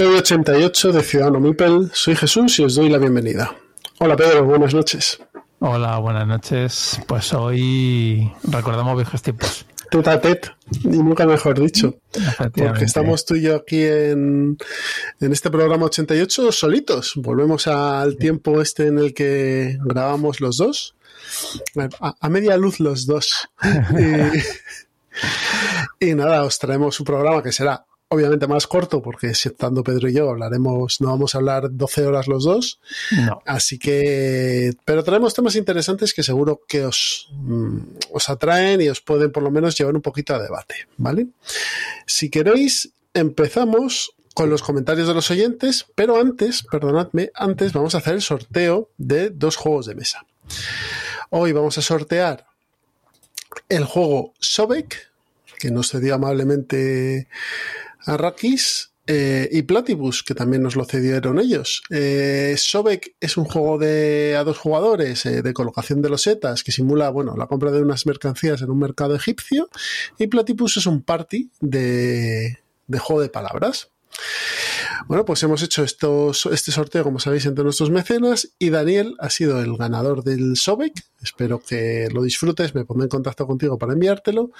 Episodio 88 de Ciudadano Mipel. Soy Jesús y os doy la bienvenida. Hola Pedro, buenas noches. Hola, buenas noches. Pues hoy recordamos viejos tiempos. Teta tet, y nunca mejor dicho. Porque estamos tú y yo aquí en, en este programa 88 solitos. Volvemos al tiempo este en el que grabamos los dos. A, media luz los dos. y, y nada, os traemos un programa que será obviamente más corto, porque si estando Pedro y yo hablaremos, no vamos a hablar 12 horas los dos. Así que, pero traemos temas interesantes que seguro que os, mm, os atraen y os pueden por lo menos llevar un poquito a debate, ¿vale? Si queréis, empezamos con los comentarios de los oyentes, pero antes, perdonadme, antes vamos a hacer el sorteo de dos juegos de mesa. Hoy vamos a sortear el juego Sobek, que nos cedió amablemente Arrakis eh, y Platypus, que también nos lo cedieron ellos. Eh, Sobek es un juego de a dos jugadores eh, de colocación de losetas que simula bueno, la compra de unas mercancías en un mercado egipcio. Y Platypus es un party de, de juego de palabras. Bueno, pues hemos hecho este sorteo, como sabéis, entre nuestros mecenas y Daniel ha sido el ganador del Sobek. Espero que lo disfrutes, me pondré en contacto contigo para enviártelo.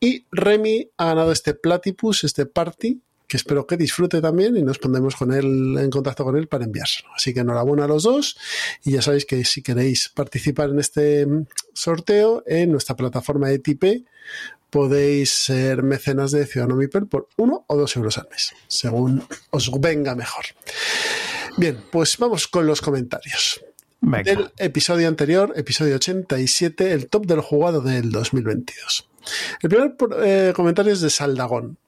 Y Remy ha ganado este Platypus, este party, que espero que disfrute también y nos pondremos con él en contacto con él para enviárselo. Así que enhorabuena a los dos y ya sabéis que si queréis participar en este sorteo en nuestra plataforma de TP podéis ser mecenas de Ciudadano Mipel por uno o dos euros al mes, según os venga mejor. Bien, pues vamos con los comentarios. Del episodio anterior, episodio 87, el top del jugado del 2022. El primer eh, comentario es de Saldagón.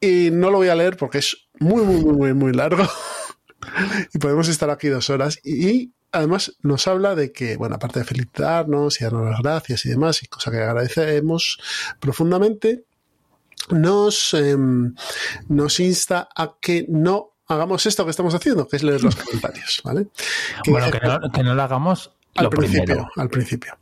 Y no lo voy a leer porque es muy, muy, muy, muy largo. y podemos estar aquí dos horas. Y además nos habla de que, bueno, aparte de felicitarnos y darnos las gracias y demás, y cosa que agradecemos profundamente, nos, em, nos insta a que no hagamos esto que estamos haciendo, que es leer los comentarios, ¿vale? bueno, que no, lo hagamos al principio. Al principio.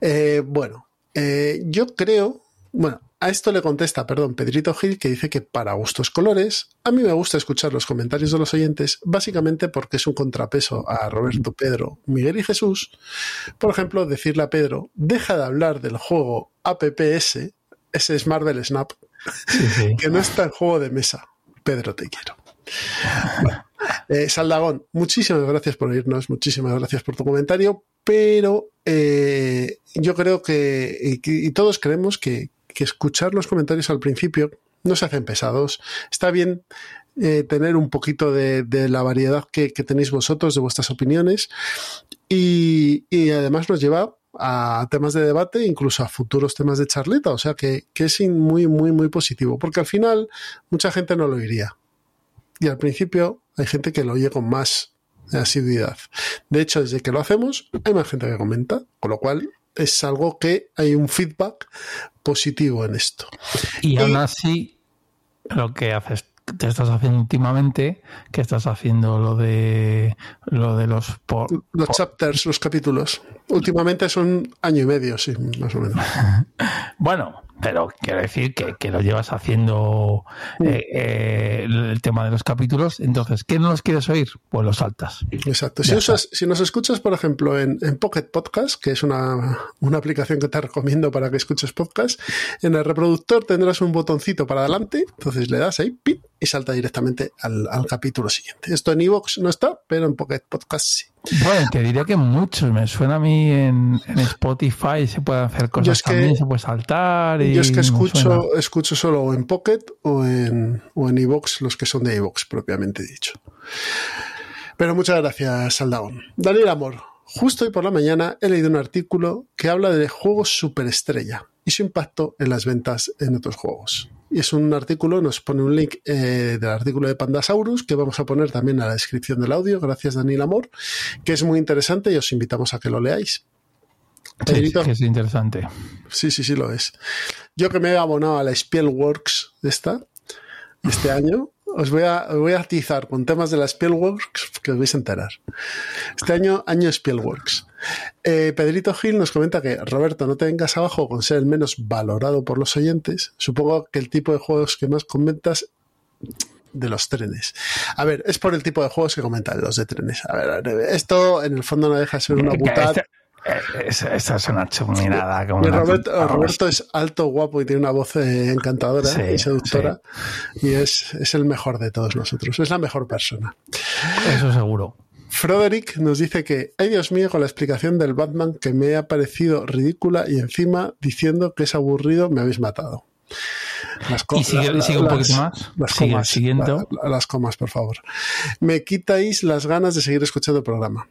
Eh, bueno, eh, yo creo, bueno, a esto le contesta, perdón, Pedrito Gil, que dice que para gustos colores, a mí me gusta escuchar los comentarios de los oyentes, básicamente porque es un contrapeso a Roberto, Pedro, Miguel y Jesús. Por ejemplo, decirle a Pedro, deja de hablar del juego APPS, ese es Marvel Snap, que no está en juego de mesa. Pedro, te quiero. Eh, Saldagón, muchísimas gracias por oírnos, muchísimas gracias por tu comentario, pero eh, yo creo que, y todos creemos que, que escuchar los comentarios al principio no se hacen pesados. Está bien eh, tener un poquito de, la variedad que, tenéis vosotros, de vuestras opiniones, y, además nos lleva a temas de debate, incluso a futuros temas de charleta, o sea que, es muy, muy, muy positivo, porque al final mucha gente no lo oiría. Y al principio hay gente que lo oye con más asiduidad. De hecho, desde que lo hacemos, hay más gente que comenta, con lo cual es algo que hay un feedback positivo en esto. Y, aún así, lo que haces, te estás haciendo últimamente, que estás haciendo lo de lo de los los chapters, los capítulos. Últimamente son año y medio, sí, más o menos. bueno, pero quiero decir que, lo llevas haciendo eh, eh, el tema de los capítulos. Entonces, ¿qué no los quieres oír? Pues los saltas. Exacto. Si, si, nos escuchas, por ejemplo, en, Pocket Podcast, que es una, aplicación que te recomiendo para que escuches podcast, en el reproductor tendrás un botoncito para adelante. Entonces le das ahí, pip, y salta directamente al, capítulo siguiente. Esto en iVoox no está, pero en Pocket Podcast sí. Bueno, te diría que muchos. Me suena a mí en, Spotify se puede hacer cosas también, se puede saltar. Y yo es que escucho, escucho solo en Pocket o en, o en iVoox, los que son de iVoox propiamente dicho. Pero muchas gracias, Saldagón. Daniel Amor, justo hoy por la mañana he leído un artículo que habla de juegos superestrella y su impacto en las ventas en otros juegos. Y es un artículo, nos pone un link eh, del artículo de Pandasaurus que vamos a poner también a la descripción del audio, gracias Daniel Amor, que es muy interesante y os invitamos a que lo leáis. Sí, que es interesante. Sí, sí, sí lo es. Yo que me he abonado a la Spielworks esta, este año, os voy a, voy a atizar con temas de la Spielworks que os vais a enterar. Este año, año Spielworks. Eh, Pedrito Gil nos comenta que, Roberto, no te vengas abajo con ser el menos valorado por los oyentes. Supongo que el tipo de juegos que más comentas de los trenes. A ver, es por el tipo de juegos que comentan los de trenes. A ver, esto en el fondo no deja de ser una putada. Esa, es una chuminada. Como Roberto, es alto, guapo y tiene una voz eh, encantadora y seductora. Y es, es el mejor de todos nosotros. Es la mejor persona. Eso seguro. Frederick nos dice que, ay Dios mío, con la explicación del Batman que me ha parecido ridícula y encima diciendo que es aburrido me habéis matado. Las y sigue, un poquito más. Las comas, las comas, por favor. Me quitáis las ganas de seguir escuchando el programa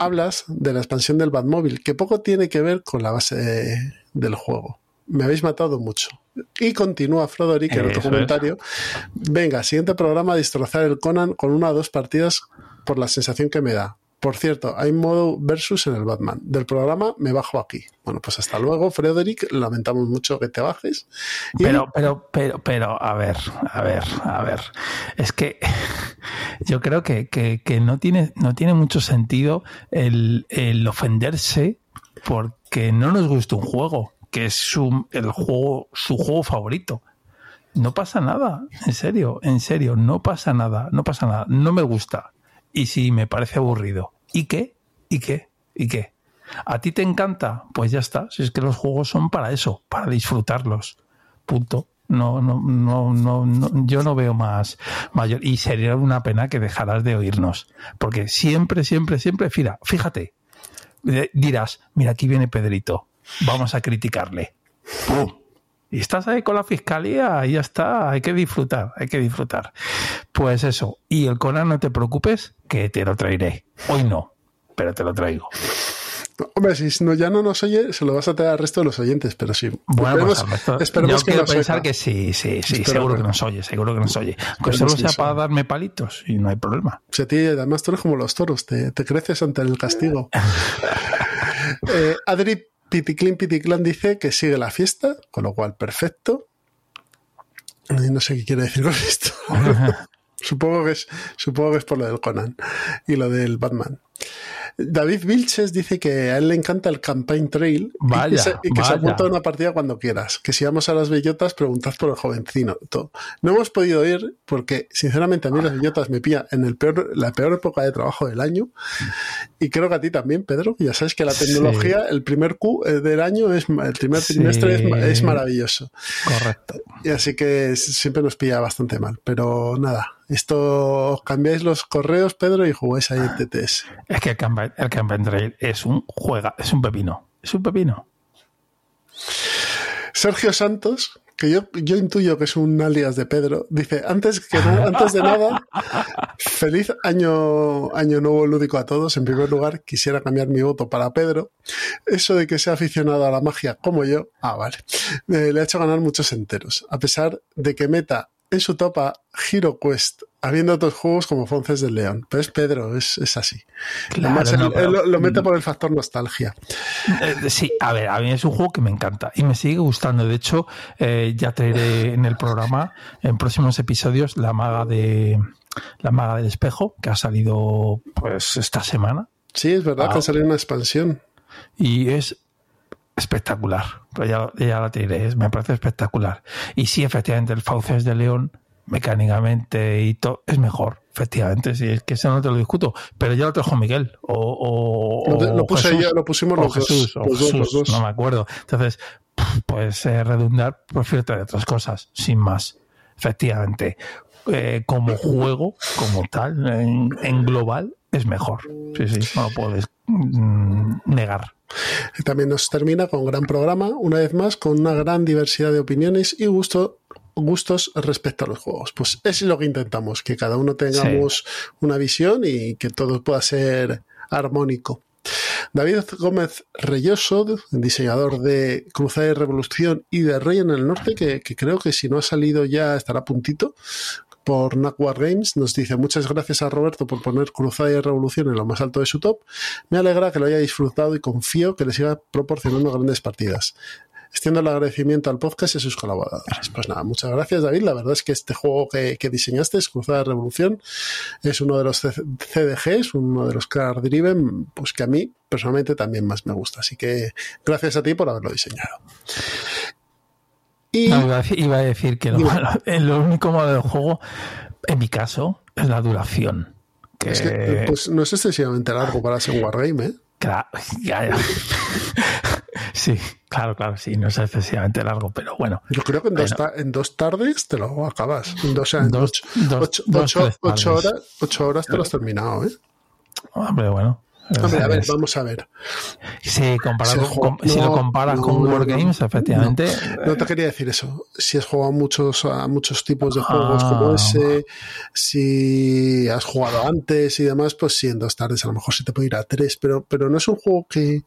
hablas de la expansión del Batmóvil, que poco tiene que ver con la base del juego. Me habéis matado mucho. Y continúa Frodorick en otro comentario. Venga, siguiente programa, destrozar el Conan con una o dos partidas por la sensación que me da. Por cierto, hay modo versus en el Batman. Del programa me bajo aquí. Bueno, pues hasta luego, Frederick. Lamentamos mucho que te bajes. Pero, pero, pero, pero, a ver, a ver, a ver. Es que yo creo que, no, tiene, no tiene mucho sentido el, ofenderse porque no nos gusta un juego, que es su, el juego, su juego favorito. No pasa nada, en serio, en serio, no pasa nada, no pasa nada. No me gusta y si me parece aburrido. ¿Y qué? ¿Y qué? ¿Y qué? ¿A ti te encanta? Pues ya está. Si es que los juegos son para eso, para disfrutarlos. Punto. No, no, no, no, yo no veo más mayor. Y sería una pena que dejaras de oírnos. Porque siempre, siempre, siempre, fíjate, fíjate, dirás, mira, aquí viene Pedrito, vamos a criticarle. Y estás ahí con la fiscalía, y ya está, hay que disfrutar, hay que disfrutar. Pues eso, y el Conan no te preocupes, que te lo traeré. Hoy no, pero te lo traigo. Hombre, si no, ya no nos oye, se lo vas a traer al resto de los oyentes, pero sí. Bueno, pues, esperemos, que quiero pensar que sí, sí, sí, seguro que nos oye, seguro que nos oye. Aunque solo sea para darme palitos y no hay problema. O sea, ti, además tú eres como los toros, te, creces ante el castigo. eh, Adri Piticlin Piticlan dice que sigue la fiesta, con lo cual perfecto. No sé qué quiere decir con esto. supongo, que es, supongo que es por lo del Conan y lo del Batman. David Vilches dice que a él le encanta el Campaign Trail y que, se, apunta a una partida cuando quieras. Que si vamos a las bellotas, preguntad por el jovencino. No hemos podido ir porque, sinceramente, a mí las bellotas me pilla en el peor, la peor época de trabajo del año. Y creo que a ti también, Pedro. Ya sabes que la tecnología, el primer Q eh, del año, es el primer trimestre es, maravilloso. Correcto. Y así que siempre nos pilla bastante mal. Pero nada, esto cambiáis los correos, Pedro, y jugáis ahí en TTS. Es que el Campaign, Trail es un juega, es un pepino. Es un pepino. Sergio Santos, que yo, yo intuyo que es un alias de Pedro, dice, antes, que antes de nada, feliz año, año nuevo lúdico a todos. En primer lugar, quisiera cambiar mi voto para Pedro. Eso de que sea aficionado a la magia como yo, ah, vale, eh, le ha hecho ganar muchos enteros. A pesar de que meta en su topa Hero Quest, habiendo otros juegos como Fonces del León. Pero es Pedro, es, así. lo, mete por el factor nostalgia. Eh, sí, a ver, a mí es un juego que me encanta y me sigue gustando. De hecho, eh, ya traeré en el programa, en próximos episodios, la maga de la maga del espejo, que ha salido pues esta semana. Sí, es verdad que ha salido una expansión. Y es espectacular. Pues ya, ya la tiré, me parece espectacular. Y sí, efectivamente, el Fauces de León, mecánicamente y todo, es mejor. Efectivamente, sí, es que eso no te lo discuto. Pero ya lo trajo Miguel. O, lo, puse lo pusimos los, Jesús, dos, No me acuerdo. Entonces, pues eh, redundar, prefiero traer otras cosas, sin más. Efectivamente, eh, como juego, como tal, en, global, es mejor. Sí, sí, no lo puedes negar. También nos termina con un gran programa, una vez más, con una gran diversidad de opiniones y gusto gustos respecto a los juegos. Pues es lo que intentamos, que cada uno tengamos una visión y que todo pueda ser armónico. David Gómez Reyoso, diseñador de Cruzada y Revolución y de Rey en el Norte, que, creo que si no ha salido ya estará a puntito por War Games, nos dice muchas gracias a Roberto por poner Cruzada y Revolución en lo más alto de su top. Me alegra que lo haya disfrutado y confío que le siga proporcionando grandes partidas extiendo el agradecimiento al podcast y a sus colaboradores. Pues nada, muchas gracias David. La verdad es que este juego que, diseñaste, Cruzada Revolución, es uno de los CDGs, uno de los Car Driven, pues que a mí personalmente también más me gusta. Así que gracias a ti por haberlo diseñado. Y, iba a decir que lo, único malo del juego, en mi caso, es la duración. Que... pues no es excesivamente largo para ser un wargame, ¿eh? Claro, Sí, claro, claro, sí, no es excesivamente largo, pero bueno. Yo creo que en, dos, en dos, tardes te lo acabas. En dos, dos, ocho, horas, ocho horas te lo has terminado, ¿eh? Hombre, bueno. Hombre, a ver, vamos a ver. Comparado si, lo comparas con Wargames, efectivamente. No, te quería decir eso. Si has jugado muchos, a muchos tipos de juegos como ah. ese, si has jugado antes y demás, pues sí, en dos tardes a lo mejor se te puede ir a tres, pero, pero no es un juego que,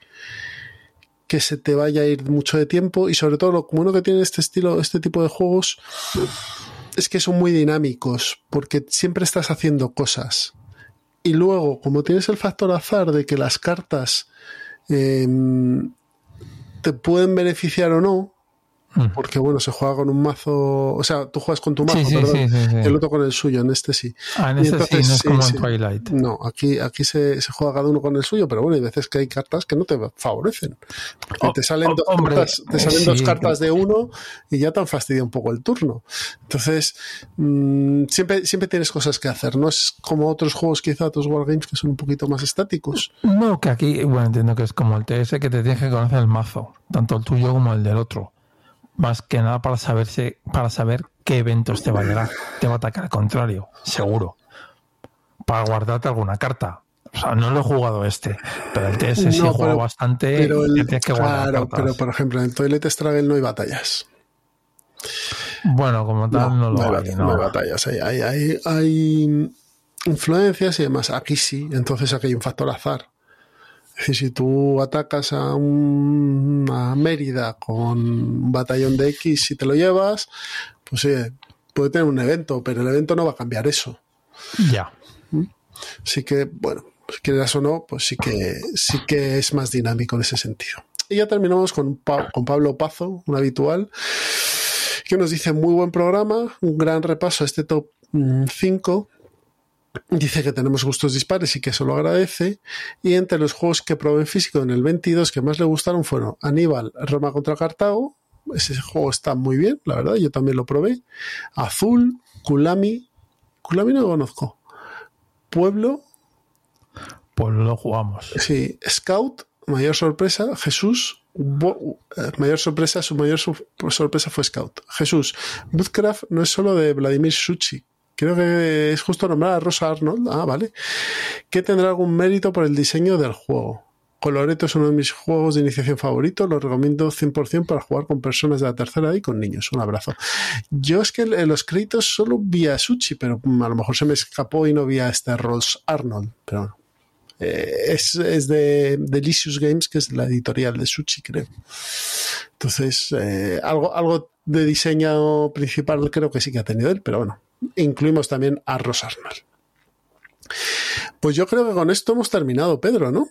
que se te vaya a ir mucho de tiempo y sobre todo lo bueno que tiene este estilo, este tipo de juegos es que son muy dinámicos porque siempre estás haciendo cosas. Y luego, como tienes el factor azar de que las cartas em, te pueden beneficiar o no. Porque bueno, se juega con un mazo, o sea, tú juegas con tu mazo, perdón, el otro con el suyo, en este sí. Ah, en este sí, no es como en Twilight. No, aquí, aquí se, se, juega cada uno con el suyo, pero bueno, hay veces que hay cartas que no te favorecen. Porque oh, te salen, dos, cartas, te salen dos cartas de uno y ya te han fastidiado un poco el turno. Entonces, mmm, siempre, siempre tienes cosas que hacer, no es como otros juegos, quizá otros wargames que son un poquito más estáticos. No, que aquí, bueno, entiendo que es como el TS que te tienes que conocer el mazo, tanto el tuyo como el del otro más que nada para saberse, para saber qué eventos te va a llegar. Te va a atacar al contrario, seguro. Para guardarte alguna carta. O sea, no lo he jugado este, pero el TS sí he jugado bastante. Pero claro, pero por ejemplo, en el Toilet Struggle no hay batallas. Bueno, como tal, no, lo hay, no. hay batallas. Hay, hay, hay, influencias y demás. Aquí sí, entonces aquí hay un factor azar. Es decir, si tú atacas a una Mérida con un batallón de X y te lo llevas, pues sí, puede tener un evento, pero el evento no va a cambiar eso. Ya. ¿Mm? Así que, bueno, si quieras o no, pues sí que, sí que es más dinámico en ese sentido. Y ya terminamos con, con Pablo Pazo, un habitual, que nos dice muy buen programa, un gran repaso a este top 5 Dice que tenemos gustos dispares y que eso lo agradece. Y entre los juegos que probé en físico en el 22 que más le gustaron fueron Aníbal, Roma contra Cartago. Ese juego está muy bien, la verdad, yo también lo probé. Azul, Kulami. Kulami no lo conozco. Pueblo. Pues lo jugamos. Sí, Scout, mayor sorpresa, Jesús. Eh, mayor sorpresa, su mayor sorpresa fue Scout. Jesús, Woodcraft no es solo de Vladimir Suchi, Creo que es justo nombrar a Rosa Arnold. Ah, vale. Que tendrá algún mérito por el diseño del juego. Coloreto es uno de mis juegos de iniciación favoritos. Lo recomiendo 100% para jugar con personas de la tercera edad y con niños. Un abrazo. Yo es que los créditos solo vi a Suchi, pero a lo mejor se me escapó y no vi a este Ross Arnold. Pero bueno. Eh, es, es, de Delicious Games, que es la editorial de Suchi, creo. Entonces, eh, algo, algo de diseño principal creo que sí que ha tenido él, pero bueno, incluimos también a Rosarnal. Pues yo creo que con esto hemos terminado, Pedro, ¿no?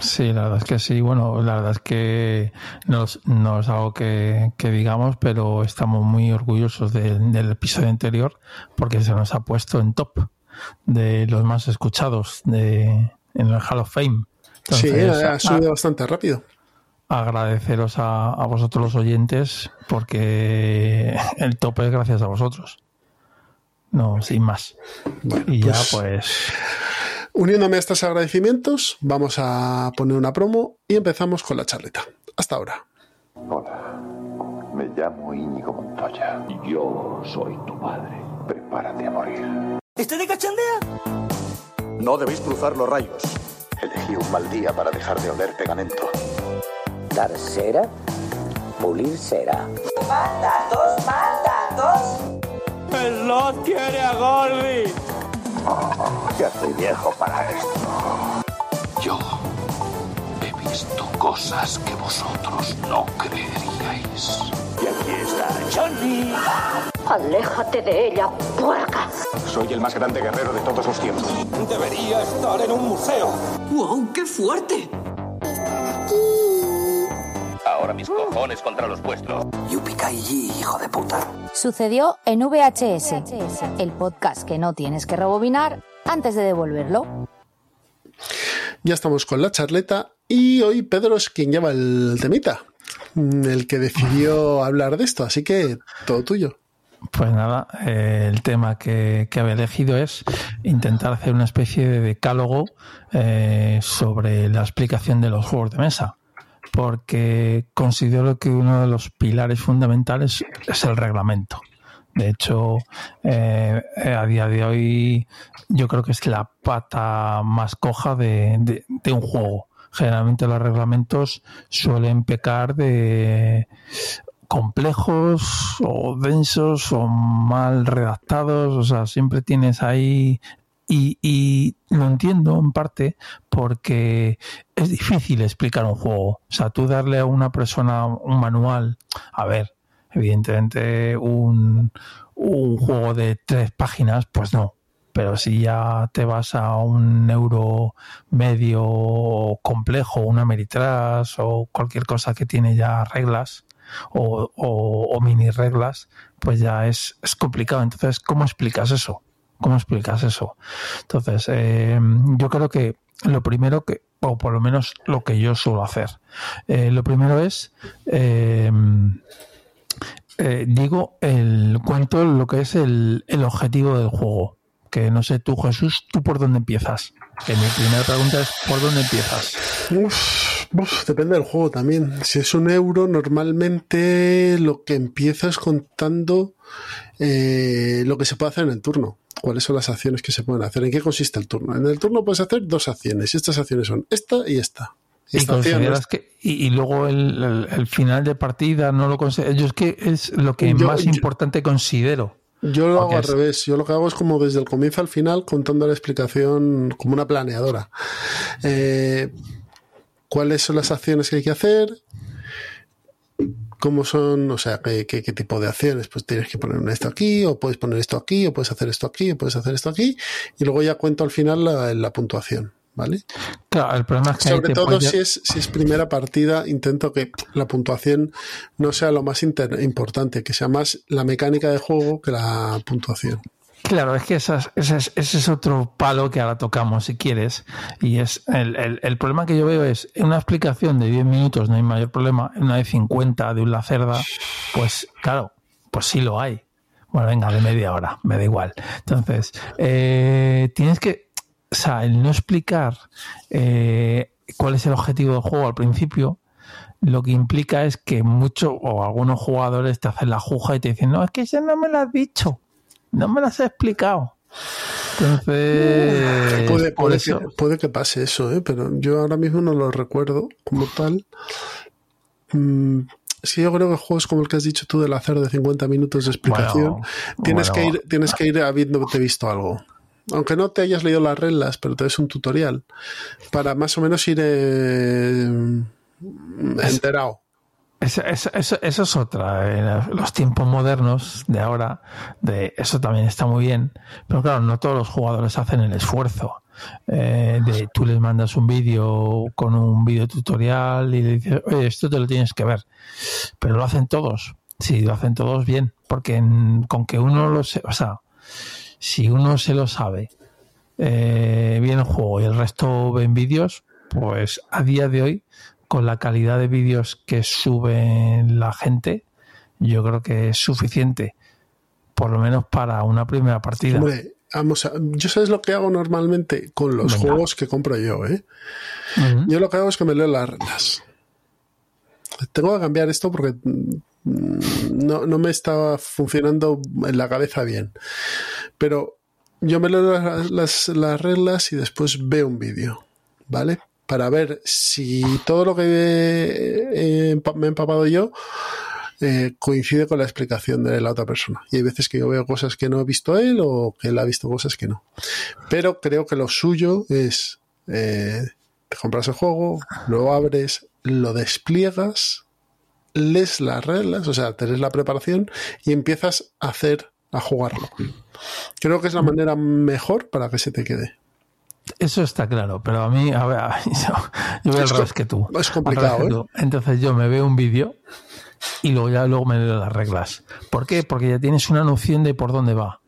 Sí, la verdad es que sí. Bueno, la verdad es que no, es algo que, digamos, pero estamos muy orgullosos del episodio anterior porque se nos ha puesto en top de los más escuchados de, en el Hall of Fame. sí, ha, subido bastante rápido. Agradeceros a, a vosotros los oyentes porque el top es gracias a vosotros. No, sin más. y ya pues, pues... Uniéndome a estos agradecimientos, vamos a poner una promo y empezamos con la charleta. Hasta ahora. Hola, me llamo Íñigo Montoya. Yo soy tu padre. Prepárate a morir. ¿Estoy de cachondea? No debéis cruzar los rayos. Elegí un mal día para dejar de oler pegamento. ¿Tarsera? pulir cera. Más datos, más datos. El Slot quiere a Gordy. Oh, ya estoy viejo para esto. Yo he visto cosas que vosotros no creeríais. Y aquí está Johnny. Aléjate de ella, puerca. Soy el más grande guerrero de todos los tiempos. Debería estar en un museo. ¡Wow, qué fuerte! Ahora mis cojones contra los vuestros. Yupikai, hijo de puta. Sucedió en VHS, el podcast que no tienes que rebobinar antes de devolverlo. Ya estamos con la charleta y hoy Pedro es quien lleva el temita, el que decidió hablar de esto, así que todo tuyo. Pues nada, eh, el tema que, que, había elegido es intentar hacer una especie de decálogo eh, sobre la explicación de los juegos de mesa, porque considero que uno de los pilares fundamentales es el reglamento. De hecho, eh, a día de hoy yo creo que es la pata más coja de un juego. Generalmente los reglamentos suelen pecar de complejos o densos o mal redactados, o sea, siempre tienes ahí y, y, lo entiendo en parte porque es difícil explicar un juego. O sea, tú darle a una persona un manual, a ver, evidentemente un, juego de tres páginas, pues no. Pero si ya te vas a un euro medio complejo, una Meritras o cualquier cosa que tiene ya reglas, o, mini reglas, pues ya es, complicado. Entonces, ¿cómo explicas eso? ¿Cómo explicas eso? Entonces, eh, yo creo que lo primero que, o por lo menos lo que yo suelo hacer, eh, lo primero es, eh, digo, el cuento lo que es el, objetivo del juego. Que no sé tú, Jesús, ¿tú por dónde empiezas? Que mi primera pregunta es, ¿por dónde empiezas? Depende del juego también. Si es un euro, normalmente lo que empiezas contando eh, lo que se puede hacer en el turno. ¿Cuáles son las acciones que se pueden hacer? ¿En qué consiste el turno? En el turno puedes hacer dos acciones y estas acciones son esta y esta. ¿Y, consideras que, y, y luego el, el, el, final de partida no lo considero? Yo es que es lo que yo, más yo, importante considero. Yo lo hago al revés. Yo lo que hago es como desde el comienzo al final contando la explicación como una planeadora. Eh, ¿Cuáles son las acciones que hay que hacer? ¿Cómo son? O sea, ¿qué, qué, qué tipo de acciones? Pues tienes que poner esto aquí, o puedes poner esto aquí, o puedes hacer esto aquí, o puedes hacer esto aquí. Y luego ya cuento al final la, la puntuación. ¿vale? Claro, el problema es que sobre todo puede... si es si es primera partida intento que la puntuación no sea lo más importante, que sea más la mecánica de juego que la puntuación. Claro, es que ese es, ese es, otro palo que ahora tocamos, si quieres. Y es el, el, el, problema que yo veo es, una explicación de 10 minutos no hay mayor problema, en una de 50 de una cerda, pues claro, pues sí lo hay. Bueno, venga, de media hora, me da igual. Entonces, eh, tienes que, o sea, el no explicar eh, cuál es el objetivo del juego al principio, lo que implica es que muchos o algunos jugadores te hacen la juja y te dicen, no, es que eso no me lo has dicho, no me lo has explicado. Entonces, puede, puede, que, puede, que, pase eso, ¿eh? pero yo ahora mismo no lo recuerdo como tal. Mm, es que yo creo que juegos como el que has dicho tú del hacer de 50 minutos de explicación, bueno, tienes, bueno. que ir, tienes que ir habiéndote visto algo aunque no te hayas leído las reglas, pero te des un tutorial para más o menos ir eh, enterado. Eso, eso, es otra. En los tiempos modernos de ahora, de eso también está muy bien. Pero claro, no todos los jugadores hacen el esfuerzo. Eh, de tú les mandas un vídeo con un vídeo tutorial y le dices, oye, esto te lo tienes que ver. Pero lo hacen todos. Sí, lo hacen todos bien. Porque en, con que uno lo se, o sea, si uno se lo sabe eh, bien el juego y el resto ven vídeos, pues a día de hoy, con la calidad de vídeos que sube la gente, yo creo que es suficiente, por lo menos para una primera partida. Hombre, vamos a, yo sabes lo que hago normalmente con los Venga. juegos que compro yo, ¿eh? Uh -huh. Yo lo que hago es que me leo las reglas. Tengo que cambiar esto porque no, no me estaba funcionando en la cabeza bien. Pero yo me leo las, las, las reglas y después veo un vídeo, ¿vale? Para ver si todo lo que me he empapado yo eh, coincide con la explicación de la otra persona. Y hay veces que yo veo cosas que no he visto él o que él ha visto cosas que no. Pero creo que lo suyo es eh, te compras el juego, lo abres, lo despliegas, lees las reglas, o sea, tenés la preparación y empiezas a hacer, a jugarlo. Creo que es la manera mejor para que se te quede. Eso está claro, pero a mí, a ver, yo, veo al revés que tú. Es complicado, ¿eh? Entonces yo me veo un vídeo y luego ya luego me leo las reglas. ¿Por qué? Porque ya tienes una noción de por dónde va.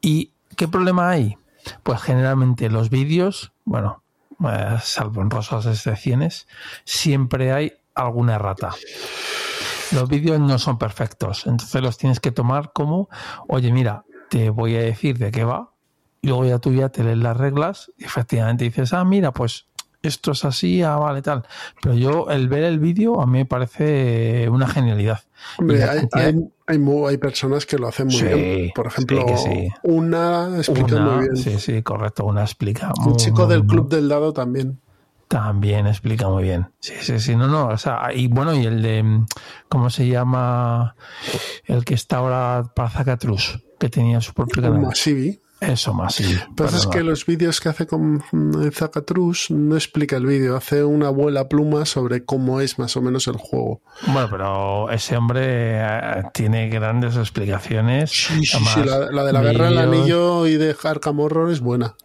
¿Y qué problema hay? Pues generalmente los vídeos, bueno, eh, salvo en rosas excepciones, siempre hay alguna errata. Los vídeos no son perfectos, entonces los tienes que tomar como, oye, mira, te voy a decir de qué va, y luego ya tú ya te lees las reglas y efectivamente dices, ah, mira, pues esto es así, ah, vale, tal. Pero yo, el ver el vídeo, a mí me parece una genialidad. Hombre, hay, hay, personas que lo hacen muy bien. Por ejemplo, una explica muy bien. Sí, sí, correcto, una explica. Un chico del Club del Dado también. También explica muy bien. Sí, sí, sí, no, no, o sea, y bueno, y el de, ¿cómo se llama? El que está ahora para Zacatrus, que tenía su propio canal. Masivi. Eso más, sí. Pero es que los vídeos que hace con Zacatrus no explica el vídeo, hace una abuela pluma sobre cómo es más o menos el juego. Bueno, pero ese hombre eh, tiene grandes explicaciones. Sí, sí, sí la, de la guerra del anillo y de Arkham Horror es buena.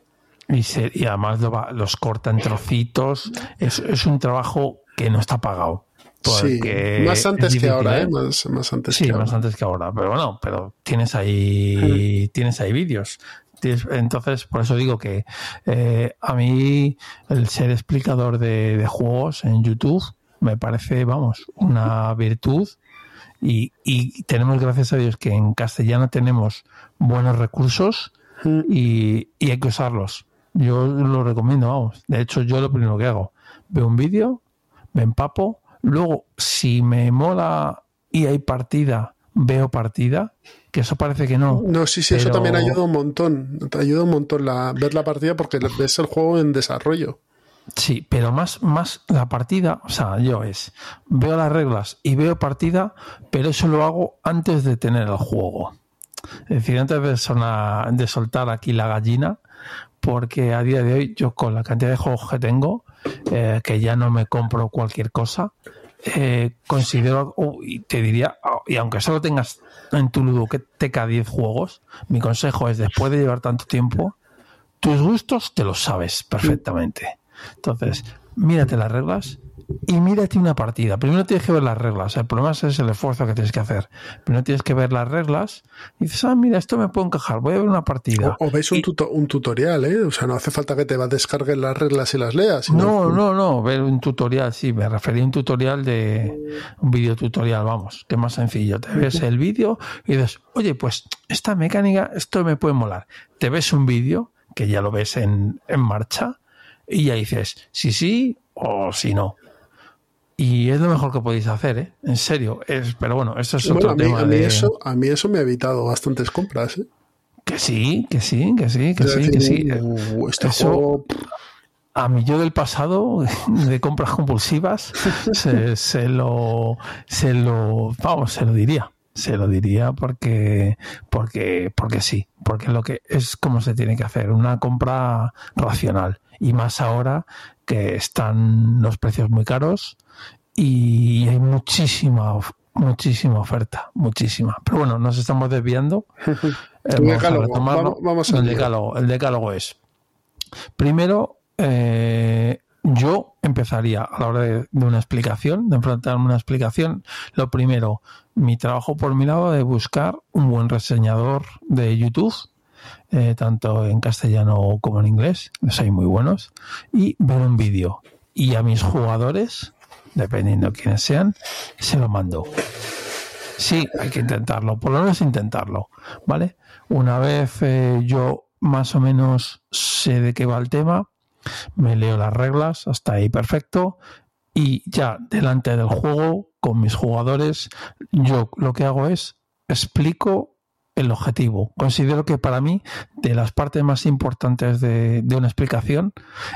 Y, y además los corta en trocitos. Es, es un trabajo que no está pagado. Sí, más antes que ahora, ¿eh? ¿eh? Más, más antes sí, que más antes que ahora. Pero bueno, pero tienes ahí, tienes ahí vídeos. Entonces, por eso digo que eh, a mí el ser explicador de, juegos en YouTube me parece, vamos, una virtud. Y, tenemos, gracias a Dios, que en castellano tenemos buenos recursos mm. y, y hay que usarlos. Yo lo recomiendo, vamos. De hecho, yo lo primero que hago, veo un vídeo, me empapo, luego si me mola y hay partida, veo partida, que eso parece que no. No, sí, sí, eso también ayuda un montón. Te ayuda un montón la, ver la partida porque ves el juego en desarrollo. Sí, pero más, más la partida, o sea, yo es, veo las reglas y veo partida, pero eso lo hago antes de tener el juego. Es decir, antes de, de soltar aquí la gallina, porque a día de hoy yo con la cantidad de juegos que tengo, eh, que ya no me compro cualquier cosa, eh, considero, y te diría, y aunque solo tengas en tu ludo que teca 10 juegos, mi consejo es después de llevar tanto tiempo, tus gustos te los sabes perfectamente. Entonces, mírate las reglas y mírate una partida. Primero tienes que ver las reglas. El problema es el esfuerzo que tienes que hacer. Primero tienes que ver las reglas y dices, ah, mira, esto me puedo encajar, voy a ver una partida. O, ves un, un, tutorial, ¿eh? O sea, no hace falta que te descargar las reglas y las leas. No, no, no, ver un tutorial, sí, me refería a un tutorial de un video tutorial, vamos, que más sencillo. Te ves el vídeo y dices, oye, pues esta mecánica, esto me puede molar. Te ves un vídeo, que ya lo ves en, en marcha, y ya dices, sí, sí o si no. Y es lo mejor que podéis hacer, ¿eh? En serio. Es, pero bueno, eso es otro tema. A mí, eso, a mí eso me ha evitado bastantes compras, ¿eh? Que sí, que sí, que sí, que sí, que sí. Uh, este eso, A mí yo del pasado, de compras compulsivas, se, se, lo, se lo, vamos, se lo diría. Se lo diría porque, porque, porque sí, porque lo que es como se tiene que hacer, una compra racional. Y más ahora que están los precios muy caros y hay muchísima muchísima oferta, muchísima. Pero bueno, nos estamos desviando. Eh, vamos, el, decálogo, el decálogo es, primero, eh, yo empezaría a la hora de, una explicación, de enfrentarme una explicación, lo primero, mi trabajo por mi lado de buscar un buen reseñador de YouTube, eh, tanto en castellano como en inglés, hay muy buenos, y ver un vídeo. Y a mis jugadores dependiendo de quiénes sean, se lo mando. Sí, hay que intentarlo, por lo menos intentarlo, ¿vale? Una vez eh, yo más o menos sé de qué va el tema, me leo las reglas, hasta ahí perfecto, y ya delante del juego, con mis jugadores, yo lo que hago es explico el objetivo. Considero que para mí, de las partes más importantes de, una explicación,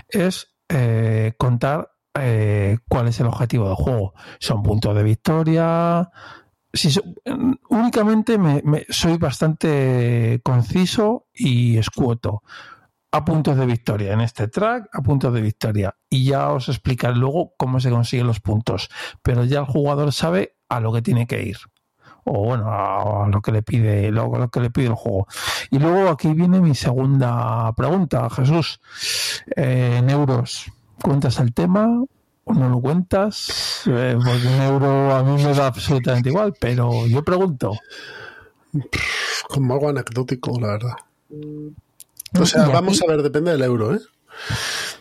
es eh, contar eh, cuál es el objetivo del juego. Son puntos de victoria. Si únicamente me, soy bastante conciso y escueto. A puntos de victoria en este track, a puntos de victoria. Y ya os explicaré luego cómo se consiguen los puntos. Pero ya el jugador sabe a lo que tiene que ir o bueno, a, lo que le pide, lo, que le pide el juego. Y luego aquí viene mi segunda pregunta, Jesús. Eh, en euros, ¿cuentas el tema? ¿O no lo cuentas? Eh, porque en euro a mí me da absolutamente igual, pero yo pregunto. Como algo anecdótico, la verdad. O sea, vamos a ver, depende del euro, ¿eh?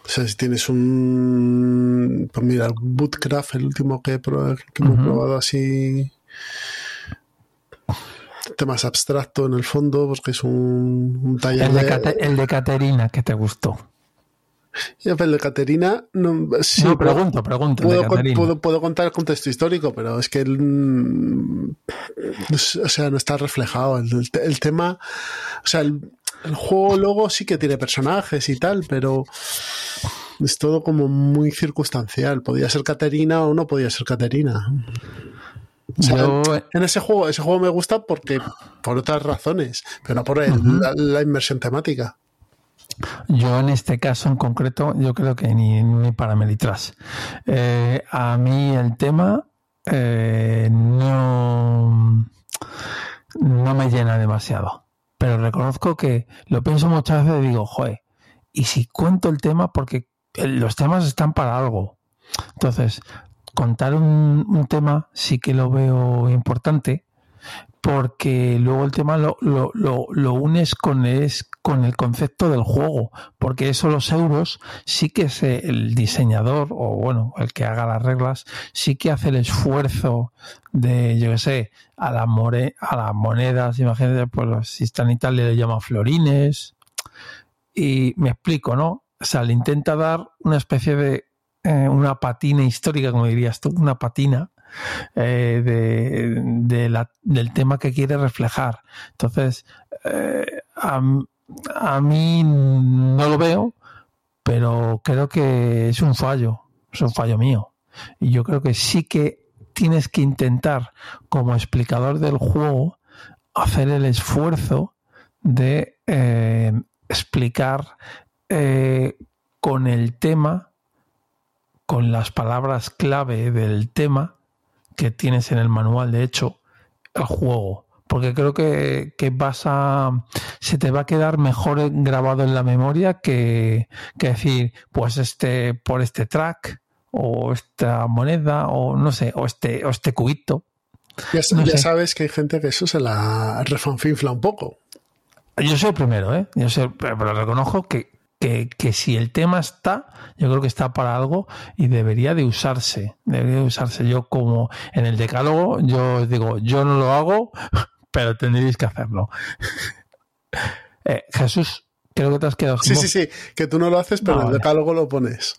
O sea, si tienes un. Pues mira, el Bootcraft, el último que, he probado así más abstracto en el fondo, porque es un, taller. El de, el de Caterina, que te gustó. Ya, el de Caterina, no, sí, pregunto, pregunto. Puedo, puedo, contar el contexto histórico, pero es que mm, o sea, no está reflejado. El, tema, o sea, el, juego luego sí que tiene personajes y tal, pero es todo como muy circunstancial. Podía ser Caterina o no podía ser Caterina en ese juego, ese juego me gusta porque por otras razones, pero no por la, inversión temática. Yo en este caso en concreto, yo creo que ni, ni para Melitras. Eh, a mí el tema eh, no, no me llena demasiado. Pero reconozco que lo pienso muchas veces y digo, joder, y si cuento el tema, porque los temas están para algo. Entonces, contar un, tema sí que lo veo importante porque luego el tema lo, lo, lo, unes con, es, con el concepto del juego, porque eso los euros sí que es el diseñador o bueno, el que haga las reglas, sí que hace el esfuerzo de, yo qué sé, a, la more, a las monedas, imagínate, pues si están en Italia le llaman florines, y me explico, ¿no? O sea, le intenta dar una especie de eh, una patina histórica, como dirías tú, una patina eh, del tema que quiere reflejar. Entonces, eh, a, a, mí no lo veo, pero creo que es un fallo, es un fallo mío. Y yo creo que sí que tienes que intentar, como explicador del juego, hacer el esfuerzo de explicar con el tema con las palabras clave del tema que tienes en el manual, de hecho, el juego. Porque creo que, vas a. se te va a quedar mejor grabado en la memoria que, decir, pues este, por este track, o esta moneda, o no sé, o este, o este cubito. Ya, sabes que hay gente que eso se la refanfinfla un poco. Yo soy el primero, ¿eh? Yo sé, pero reconozco que, que, que, si el tema está, yo creo que está para algo y debería de usarse. Debería de usarse. Yo como en el decálogo, yo os digo, yo no lo hago, pero tendréis que hacerlo. Eh, Jesús, creo que te has quedado. Sí, sí, sí, que tú no lo haces, pero en el decálogo lo pones.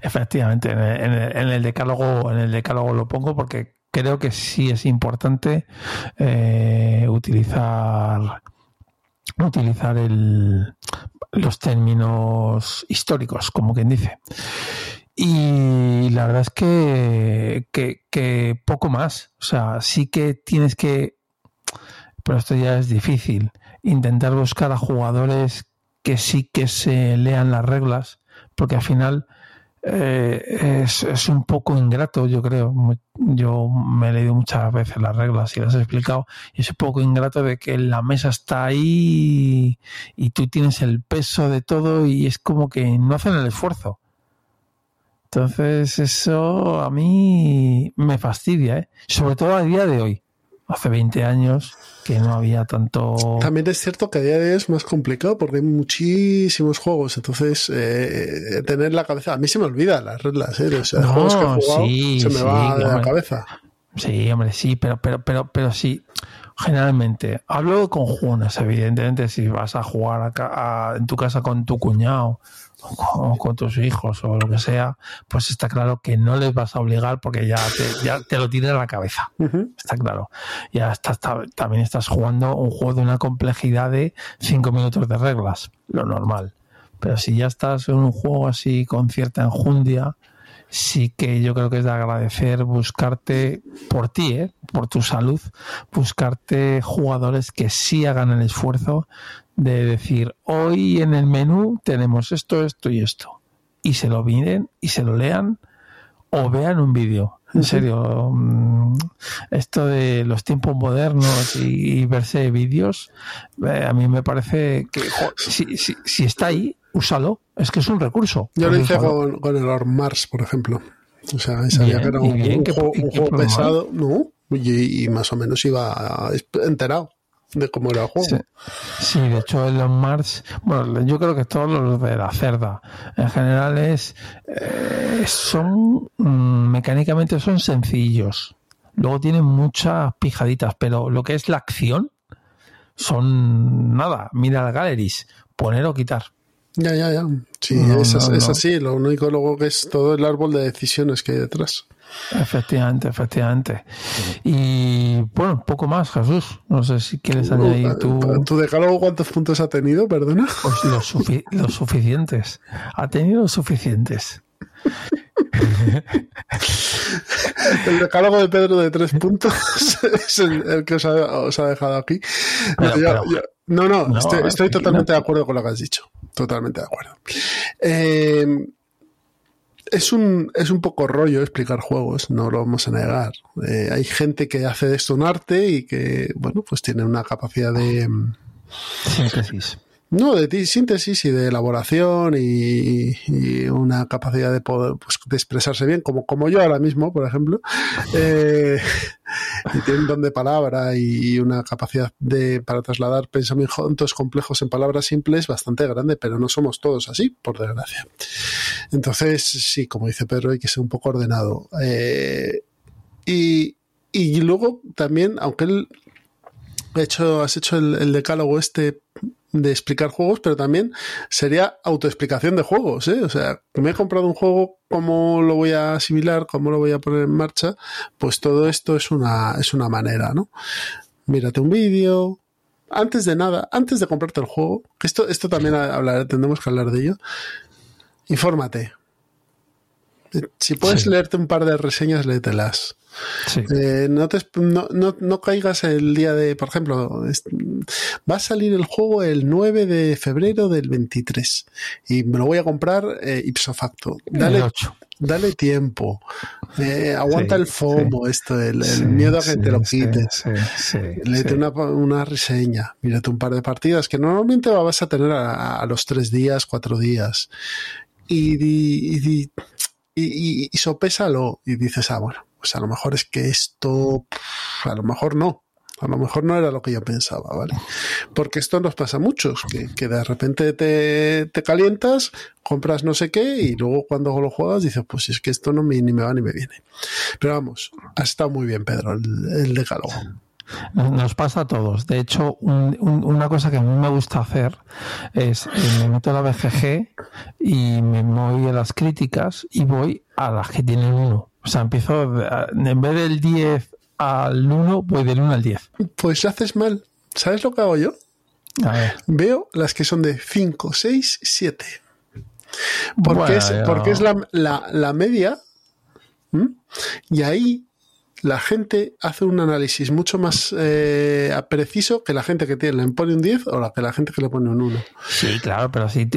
Efectivamente, en el, decálogo, en el decálogo lo pongo porque creo que sí es importante eh, utilizar utilizar el, los términos históricos, como quien dice. Y la verdad es que, que, poco más. O sea, sí que tienes que, pero esto ya es difícil, intentar buscar a jugadores que sí que se lean las reglas, porque al final eh, es, un poco ingrato, yo creo. Yo me he leído muchas veces las reglas y las he explicado. Y es un poco ingrato de que la mesa está ahí y tú tienes el peso de todo y es como que no hacen el esfuerzo. Entonces eso a mí me fastidia, ¿eh? sobre todo a día de hoy hace 20 años que no había tanto... También es cierto que a día de hoy es más complicado porque hay muchísimos juegos, entonces eh, tener la cabeza... A mí se me olvida las reglas, ¿eh? O sea, juegos que he jugado se me va de la cabeza. Sí, hombre, sí, pero, pero, pero, pero sí, generalmente. Hablo con jugones, evidentemente, si vas a jugar en tu casa con tu cuñado o con tus hijos o lo que sea, pues está claro que no les vas a obligar porque ya te, ya te lo tiene a la cabeza. Está claro. Ya estás, también estás jugando un juego de una complejidad de cinco minutos de reglas, lo normal. pero si ya estás en un juego así con cierta enjundia, sí que yo creo que es de agradecer buscarte por ti, ¿eh? por tu salud, buscarte jugadores que sí hagan el esfuerzo de decir, hoy en el menú tenemos esto, esto y esto. Y se lo miren y se lo lean o vean un vídeo. En serio, mm, esto de los tiempos modernos y, verse vídeos, eh, a mí me parece que si, si, está ahí, úsalo. Es que es un recurso. Yo lo hice con, con, el Orm Mars, por ejemplo. O sea, sabía que era un, juego, pesado, ¿no? Y, más o menos iba enterado de cómo era el juego. Sí, de hecho el Mars, bueno, yo creo que todos los de la cerda, en general es, eh, son, mm, mecánicamente son sencillos. Luego tienen muchas pijaditas, pero lo que es la acción son nada, mira el galleries, poner o quitar. Ya, ya, ya. Sí, es, así. Lo único luego que es todo el árbol de decisiones que hay detrás. Efectivamente, efectivamente. Y bueno, poco más, Jesús. No sé si quieres añadir tu. ¿Tu decálogo cuántos puntos ha tenido, perdona? Pues los, los suficientes. Ha tenido los suficientes. el decálogo de Pedro de tres puntos es el, que os ha, dejado aquí. no, no, estoy, totalmente de acuerdo con lo que has dicho. Totalmente de acuerdo. Eh, es un, es un poco rollo explicar juegos, no lo vamos a negar. Eh, hay gente que hace de esto un arte y que, bueno, pues tiene una capacidad de... Síntesis. No, de síntesis y de elaboración y, una capacidad de poder pues, de expresarse bien, como, como yo ahora mismo, por ejemplo. Eh, y tiene un don de palabra y una capacidad de para trasladar pensamientos complejos en palabras simples bastante grande, pero no somos todos así, por desgracia. Entonces, sí, como dice Pedro, hay que ser un poco ordenado. Eh, y, y luego también, aunque él hecho, has hecho el, el decálogo este de explicar juegos, pero también sería autoexplicación de juegos, ¿eh? O sea, me he comprado un juego, ¿cómo lo voy a asimilar? ¿Cómo lo voy a poner en marcha? Pues todo esto es una, es una manera, ¿no? Mírate un vídeo. Antes de nada, antes de comprarte el juego, esto, esto también hablar, tendremos que hablar de ello. Infórmate. Si puedes leerte un par de reseñas, léetelas. Eh, no, te, no, no, caigas el día de, por ejemplo, va a salir el juego el 9 de febrero del 23 y me lo voy a comprar eh, ipso facto. Dale, dale tiempo. Eh, aguanta el FOMO, esto, el, miedo a que te lo quites. Léete una, una, reseña, mírate un par de partidas que normalmente vas a tener a, los tres días, cuatro días. Y, y, y, y, y sopésalo y dices, ah, bueno, pues a lo mejor es que esto, a lo mejor no. A lo mejor no era lo que yo pensaba, ¿vale? Porque esto nos pasa a muchos, que, de repente te, te, calientas, compras no sé qué y luego cuando lo juegas dices, pues es que esto no me, ni me va ni me viene. Pero vamos, ha estado muy bien, Pedro, el, el decálogo. Nos pasa a todos. De hecho, una cosa que a mí me gusta hacer es eh, me meto a la BGG y me voy a las críticas y voy a las que tienen uno. O sea, empiezo, en vez del 10 al 1, voy del 1 al 10. Pues haces mal. ¿Sabes lo que hago yo? A ver. Veo las que son de 5, 6, 7. Porque, es, porque es la, la, la media. Y ahí la gente hace un análisis mucho más eh, preciso que la gente que tiene, le pone un 10 o la que la gente que le pone un 1. Sí, claro, pero si,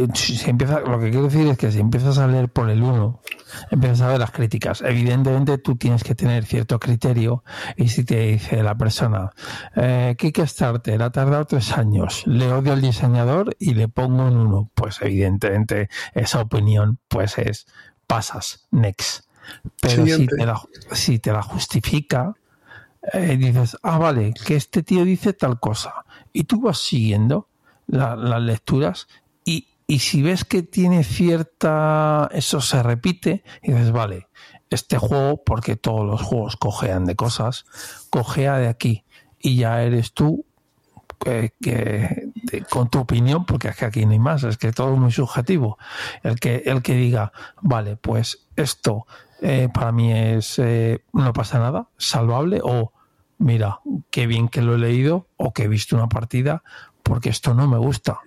empieza, lo que quiero decir es que si empiezas a leer por el 1, empiezas a ver las críticas. Evidentemente tú tienes que tener cierto criterio y si te dice la persona, eh, Kickstarter ha tardado tres años, le odio al diseñador y le pongo un 1, pues evidentemente esa opinión pues es pasas, next pero si te, la, si te, la, justifica, eh, dices, ah, vale, que este tío dice tal cosa. Y tú vas siguiendo las lecturas y, y si ves que tiene cierta... Eso se repite, y dices, vale, este juego, porque todos los juegos cojean de cosas, cojea de aquí. Y ya eres tú que, con tu opinión, porque es que aquí no hay más, es que todo es muy subjetivo. El que, el que diga, vale, pues esto eh, para mí es eh, no pasa nada, salvable o mira, qué bien que lo he leído o que he visto una partida porque esto no me gusta.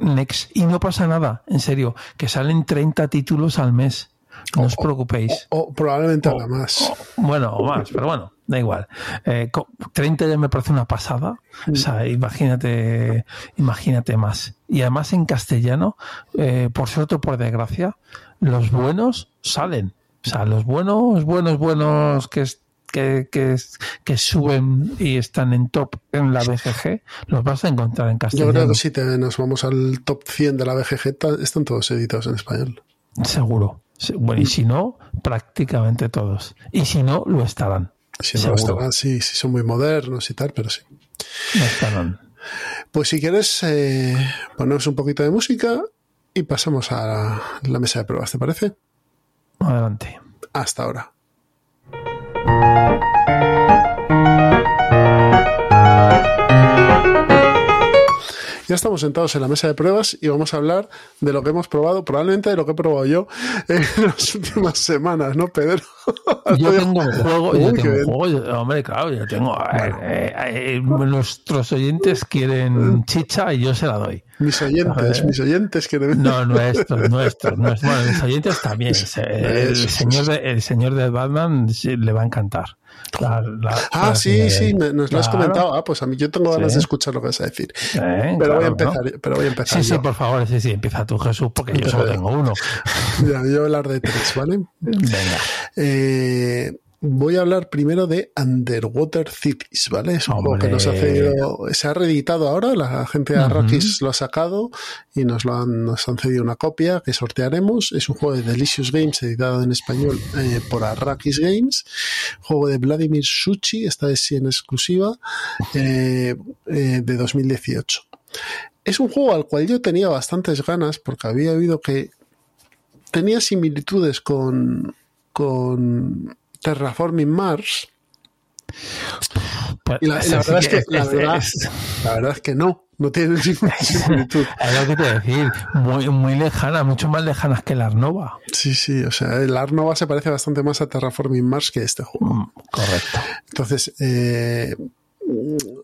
Next. Y no pasa nada, en serio, que salen 30 títulos al mes. No os preocupéis. O, probablemente haga más. bueno, o más, pero bueno, da igual. Eh, 30 ya me parece una pasada. O sea, imagínate, imagínate más. Y además en castellano, eh, por suerte o por desgracia, los buenos salen. O sea, los buenos, buenos, buenos que, que, que, que, suben y están en top en la BGG, los vas a encontrar en castellano. Yo creo que si te, nos vamos al top 100 de la BGG, están todos editados en español. Seguro. Bueno, y si no, prácticamente todos. Y si no, lo estarán. Si no, estarán, sí, sí, son muy modernos y tal, pero sí. No estarán. Pues si quieres, eh, ponemos un poquito de música y pasamos a la mesa de pruebas, ¿te parece? Adelante. Hasta ahora. Ya estamos sentados en la mesa de pruebas y vamos a hablar de lo que hemos probado, probablemente de lo que he probado yo en las últimas semanas, ¿no, Pedro? Yo tengo un juego, yo tengo un juego, hombre, claro, yo tengo. Eh, eh, nuestros oyentes quieren chicha y yo se la doy. Mis oyentes, mis oyentes quieren. No, nuestros, nuestros, nuestros. Bueno, mis oyentes también. El, señor de, el señor de Batman le va a encantar ah, sí, sí, nos lo has comentado. Ah, pues a mí yo tengo ganas de escuchar lo que vas a decir. pero, voy a empezar, pero voy a empezar. Sí, sí, por favor, sí, sí, empieza tú, Jesús, porque yo solo tengo uno. Mira, yo voy a hablar de tres, ¿vale? Venga. Eh, voy a hablar primero de Underwater Cities, ¿vale? Es un juego que nos ha cedido, se ha reeditado ahora, la gente de Arrakis lo ha sacado y nos, lo han, nos han cedido una copia que sortearemos. Es un juego de Delicious Games editado en español eh, por Arrakis Games, juego de Vladimir Suchi, esta es en exclusiva, eh, eh, de 2018. Es un juego al cual yo tenía bastantes ganas porque había oído que tenía similitudes con, con Terraforming Mars. Pues, y la, verdad es que, la, verdad, es que no, no tiene ninguna similitud. Es lo que te decir, muy, muy lejana, mucho más lejanas que la Arnova. Sí, sí, o sea, la Arnova se parece bastante más a Terraforming Mars que este juego. Mm, correcto. Entonces, eh,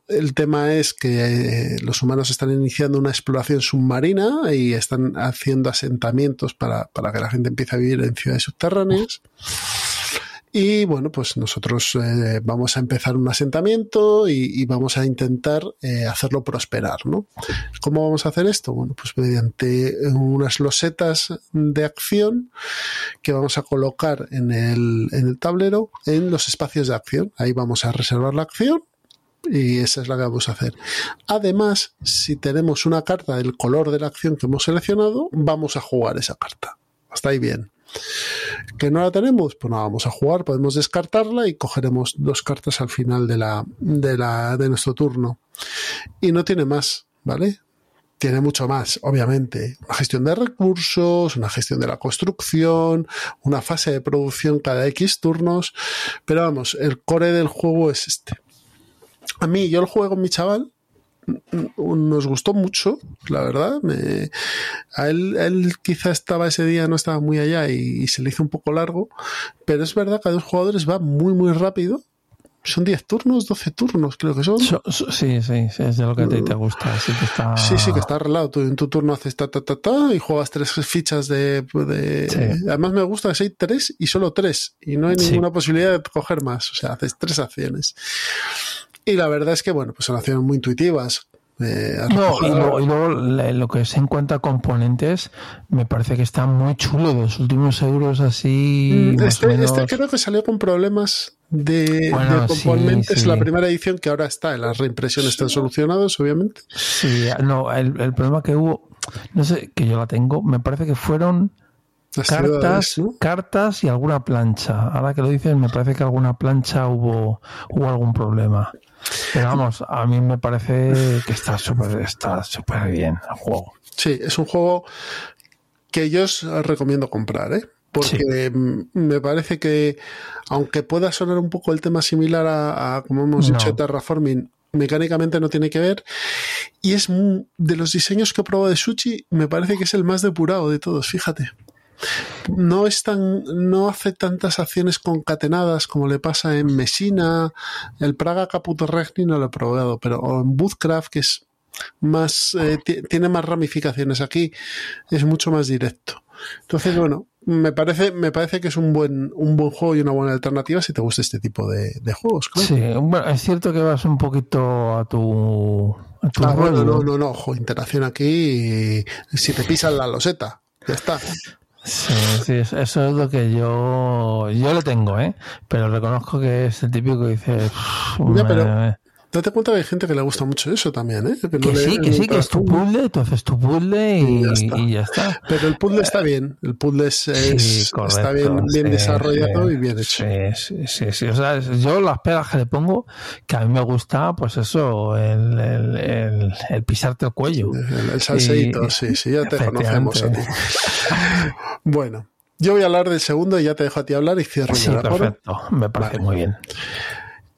el tema es que eh, los humanos están iniciando una exploración submarina y están haciendo asentamientos para, para que la gente empiece a vivir en ciudades subterráneas. Y bueno, pues nosotros eh, vamos a empezar un asentamiento y, vamos a intentar eh, hacerlo prosperar, ¿no? ¿Cómo vamos a hacer esto? Bueno, pues mediante unas losetas de acción que vamos a colocar en el, en el tablero en los espacios de acción. Ahí vamos a reservar la acción y esa es la que vamos a hacer. Además, si tenemos una carta del color de la acción que hemos seleccionado, vamos a jugar esa carta. Hasta ahí bien. ¿Que no la tenemos? Pues nada, vamos a jugar, podemos descartarla y cogeremos dos cartas al final de, la, de, la, de nuestro turno. Y no tiene más, ¿vale? Tiene mucho más, obviamente. Una gestión de recursos, una gestión de la construcción, una fase de producción cada X turnos. Pero vamos, el core del juego es este. A mí, yo el juego con mi chaval nos gustó mucho, la verdad. Me, a él, él quizá estaba ese día, no estaba muy allá y, se le hizo un poco largo, pero es verdad que a dos jugadores va muy, muy rápido. Son 10 turnos, 12 turnos, creo que son. sí, sí, es de lo que a ti te gusta. Sí, que está... sí, sí, que está arreglado. Tú en tu turno haces ta, ta, ta, ta y juegas tres fichas de. Además, me gusta que hay tres y solo tres. Y no hay ninguna posibilidad de coger más. O sea, haces tres acciones. Y la verdad es que, bueno, pues son acciones muy intuitivas. Eh, no, y luego, lo que es en cuanto a componentes, me parece que está muy chulo. Los últimos euros así. Mm, este, este, creo que salió con problemas de, componentes. La primera edición que ahora está, las reimpresiones están solucionadas, obviamente. Sí, no, el, problema que hubo, no sé, que yo la tengo, me parece que fueron. cartas, cartas y alguna plancha. Ahora que lo dices, me parece que alguna plancha hubo, hubo algún problema. Pero vamos, a mí me parece que está súper está súper bien el juego. Sí, es un juego que yo os recomiendo comprar, ¿eh? Porque me parece que, aunque pueda sonar un poco el tema similar a, como hemos dicho, Terraforming, mecánicamente no tiene que ver. Y es de los diseños que he probado de Sushi, me parece que es el más depurado de todos, fíjate no es tan, no hace tantas acciones concatenadas como le pasa en Messina, el Praga Caputo Regni no lo he probado, pero en Bootcraft, que es más eh, tiene más ramificaciones aquí, es mucho más directo. Entonces, bueno, me parece, me parece que es un buen, un buen juego y una buena alternativa si te gusta este tipo de, juegos. Sí, bueno, es cierto que vas un poquito a tu. ah, bueno, no, no, no, ojo, interacción aquí. Si te pisan la loseta, ya está. Sí, sí, eso es lo que yo yo le tengo, ¿eh? Pero reconozco que es el típico que dice... pero, Date cuenta que hay gente que le gusta mucho eso también, ¿eh? Que, sí, que sí, que es tu puzzle, tú haces tu puzzle y, ya, está. Pero el puzzle está bien, el puzzle es, está bien, bien desarrollado y bien hecho. Sí, sí, sí, O sea, yo las pegas que le pongo, que a mí me gusta, pues eso, el, el, el, pisarte el cuello. El, salseíto, sí, sí, ya te conocemos a ti. bueno. Yo voy a hablar del segundo y ya te dejo a ti hablar y cierro. Sí, perfecto. Me parece muy bien.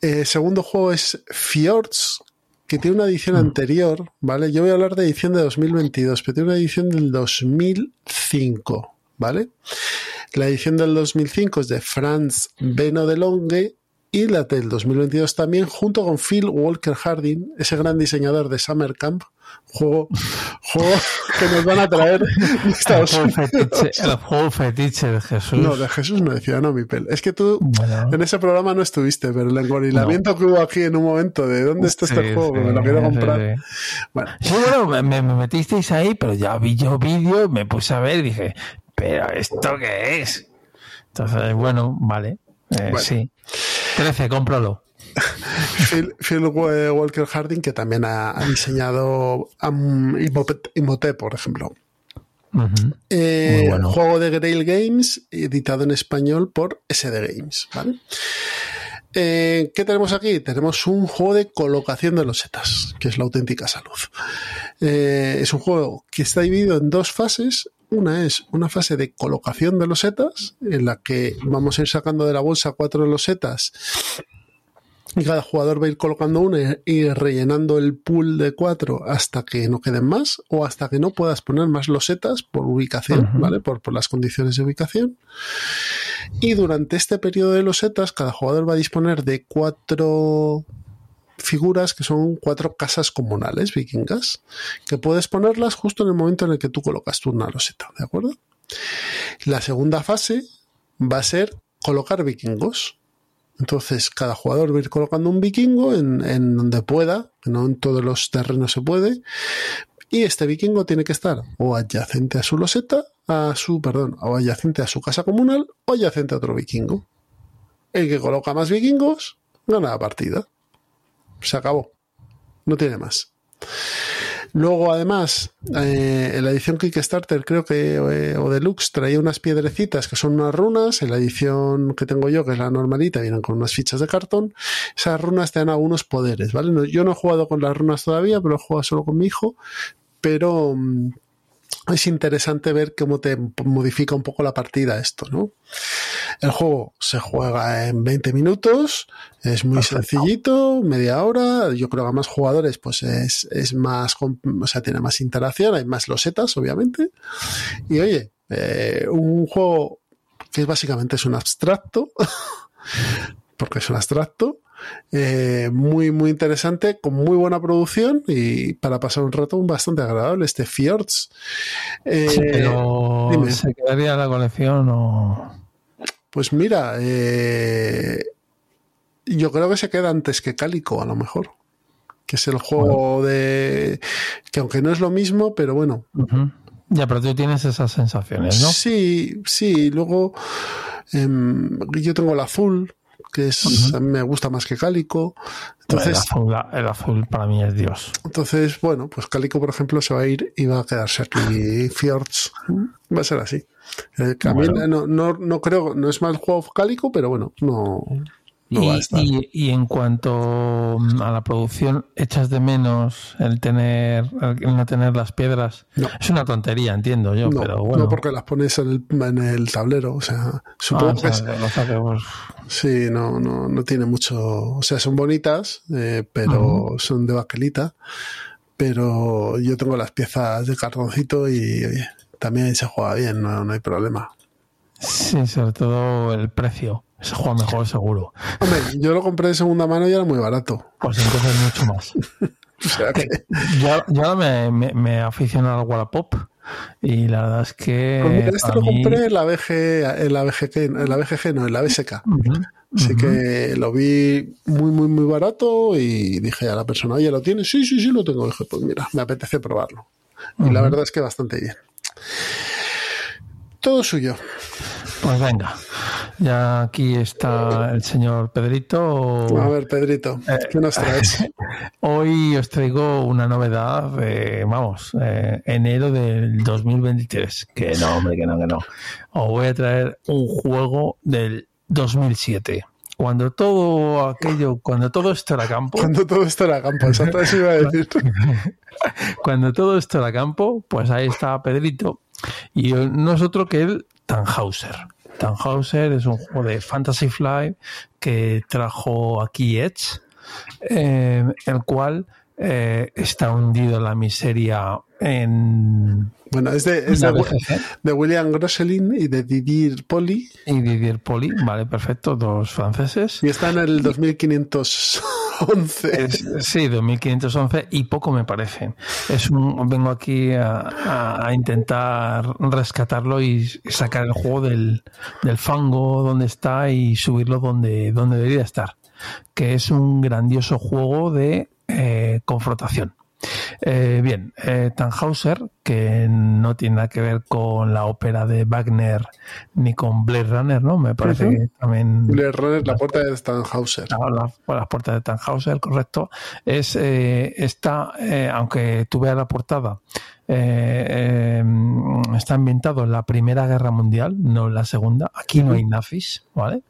El eh, segundo juego es Fjords, que tiene una edición mm. anterior, ¿vale? Yo voy a hablar de edición de 2022, pero tiene una edición del 2005, ¿vale? La edición del 2005 es de Franz Beno de Longe y la del 2022 también, junto con Phil Walker Harding, ese gran diseñador de Summer Camp, juego, juego que nos van a traer Estados el, fetiche, el juego fetiche de Jesús. No, de Jesús no decía, no, mi pel. Es que tú en ese programa no estuviste, pero el engorilamiento que hubo aquí en un momento de dónde está este juego, que me lo quiero comprar. Bueno, bueno me, me, metisteis ahí, pero ya vi yo vídeo, me puse a ver y dije, ¿pero esto qué es? Entonces, bueno, vale. Eh, Sí. 13, cómpralo. Phil, Walker Harding, que también ha, diseñado um, por ejemplo. Eh, juego de Grail Games, editado en español por SD Games. Eh, ¿Qué tenemos aquí? Tenemos un juego de colocación de los setas, que es la auténtica salud. Eh, es un juego que está dividido en dos fases. Una es una fase de colocación de los setas, en la que vamos a ir sacando de la bolsa cuatro de los setas y cada jugador va a ir colocando una y rellenando el pool de cuatro hasta que no queden más o hasta que no puedas poner más losetas por ubicación, ¿vale? Por, por, las condiciones de ubicación. Y durante este periodo de losetas, cada jugador va a disponer de cuatro figuras que son cuatro casas comunales vikingas, que puedes ponerlas justo en el momento en el que tú colocas tu una loseta, ¿de acuerdo? La segunda fase va a ser colocar vikingos. Entonces, cada jugador va a ir colocando un vikingo en, donde pueda, no en todos los terrenos se puede. Y este vikingo tiene que estar o adyacente a su loseta, a su, perdón, o adyacente a su casa comunal, o adyacente a otro vikingo. El que coloca más vikingos gana la partida. Se acabó. No tiene más. Luego, además, eh, en la edición Kickstarter, creo que, eh, o Deluxe, traía unas piedrecitas que son unas runas. En la edición que tengo yo, que es la normalita, vienen con unas fichas de cartón. Esas runas te dan algunos poderes, ¿vale? yo no he jugado con las runas todavía, pero he jugado solo con mi hijo. Pero mm, es interesante ver cómo te modifica un poco la partida esto, ¿no? El juego se juega en 20 minutos, es muy sencillito, media hora, yo creo que a más jugadores pues es, es más, o sea, tiene más interacción, hay más losetas, obviamente. Y oye, eh, un juego que básicamente es un abstracto, porque es un abstracto, eh, muy, muy interesante, con muy buena producción y para pasar un rato bastante agradable, este Fjords. Eh, ¿Se quedaría la colección o...? Pues mira, eh, yo creo que se queda antes que Cálico, a lo mejor. Que es el juego de. que aunque no es lo mismo, pero bueno. Ya, pero tú tienes esas sensaciones, ¿no? Sí, sí. Luego, em, yo tengo el azul, que es, a mí me gusta más que Cálico. Entonces, el azul, para mí es Dios. Entonces, bueno, pues Cálico, por ejemplo, se va a ir y va a quedarse aquí. Fjords va a ser así. Eh, no, no, no, creo, no es mal juego Cálico, pero bueno, no, y, en cuanto a la producción, ¿echas de menos el tener el no tener las piedras? Es una tontería, entiendo yo, pero bueno. No, porque las pones en el, en el tablero, o sea, supongo ah, que Sí, no, no, no tiene mucho... O sea, son bonitas, eh, pero son de baquelita, pero yo tengo las piezas de cartoncito y también se juega bien, no, no hay problema. Sí, sobre todo el precio. Se juega mejor, seguro. Hombre, yo lo compré de segunda mano y era muy barato. Pues entonces mucho más. O sea que... Yo, yo me, me, me aficionado al Wallapop y la verdad es que. Pues este lo compré en la, BG, en la BGG, en la BGG, no, en la BSK. Así que lo vi muy, muy, muy barato y dije a la persona, oye, ¿lo tienes? Sí, sí, sí, lo tengo. dije, pues mira, me apetece probarlo. Y la verdad es que bastante bien. Todo suyo. Pues venga, ya aquí está el señor Pedrito. A ver, Pedrito, ¿qué nos traes? Hoy os traigo una novedad, de, vamos, eh, enero del 2023. Que no, hombre, que no, que no. Os voy a traer un juego del 2007 cuando todo aquello, cuando todo esto era campo. Cuando todo esto era campo, exacto eso iba a decir. cuando todo esto era campo, pues ahí está Pedrito. Y no es otro que el Tannhauser. Tannhauser es un juego de Fantasy Flight que trajo aquí Edge, eh, el cual eh, está hundido en la miseria en bueno, es de, es de, de, William Grosselin y de Didier Poli. Y Didier Poli, vale, perfecto, dos franceses. Y está en el 2511. Es, sí, 2511 y poco me parece. Es un, vengo aquí a, a, intentar rescatarlo y sacar el juego del, del fango donde está y subirlo donde, donde debería estar. Que es un grandioso juego de eh, confrontación. Eh, bien, eh, Tannhauser, que no tiene nada que ver con la ópera de Wagner ni con Blade Runner, ¿no? Me parece que también. Blade Runner, la puerta de Tannhauser. La, la, puerta de Tannhauser, correcto. Es eh, esta, eh, aunque tú veas la portada, eh, está ambientado en la Primera Guerra Mundial, no en la Segunda. Aquí no hay nazis, ¿vale?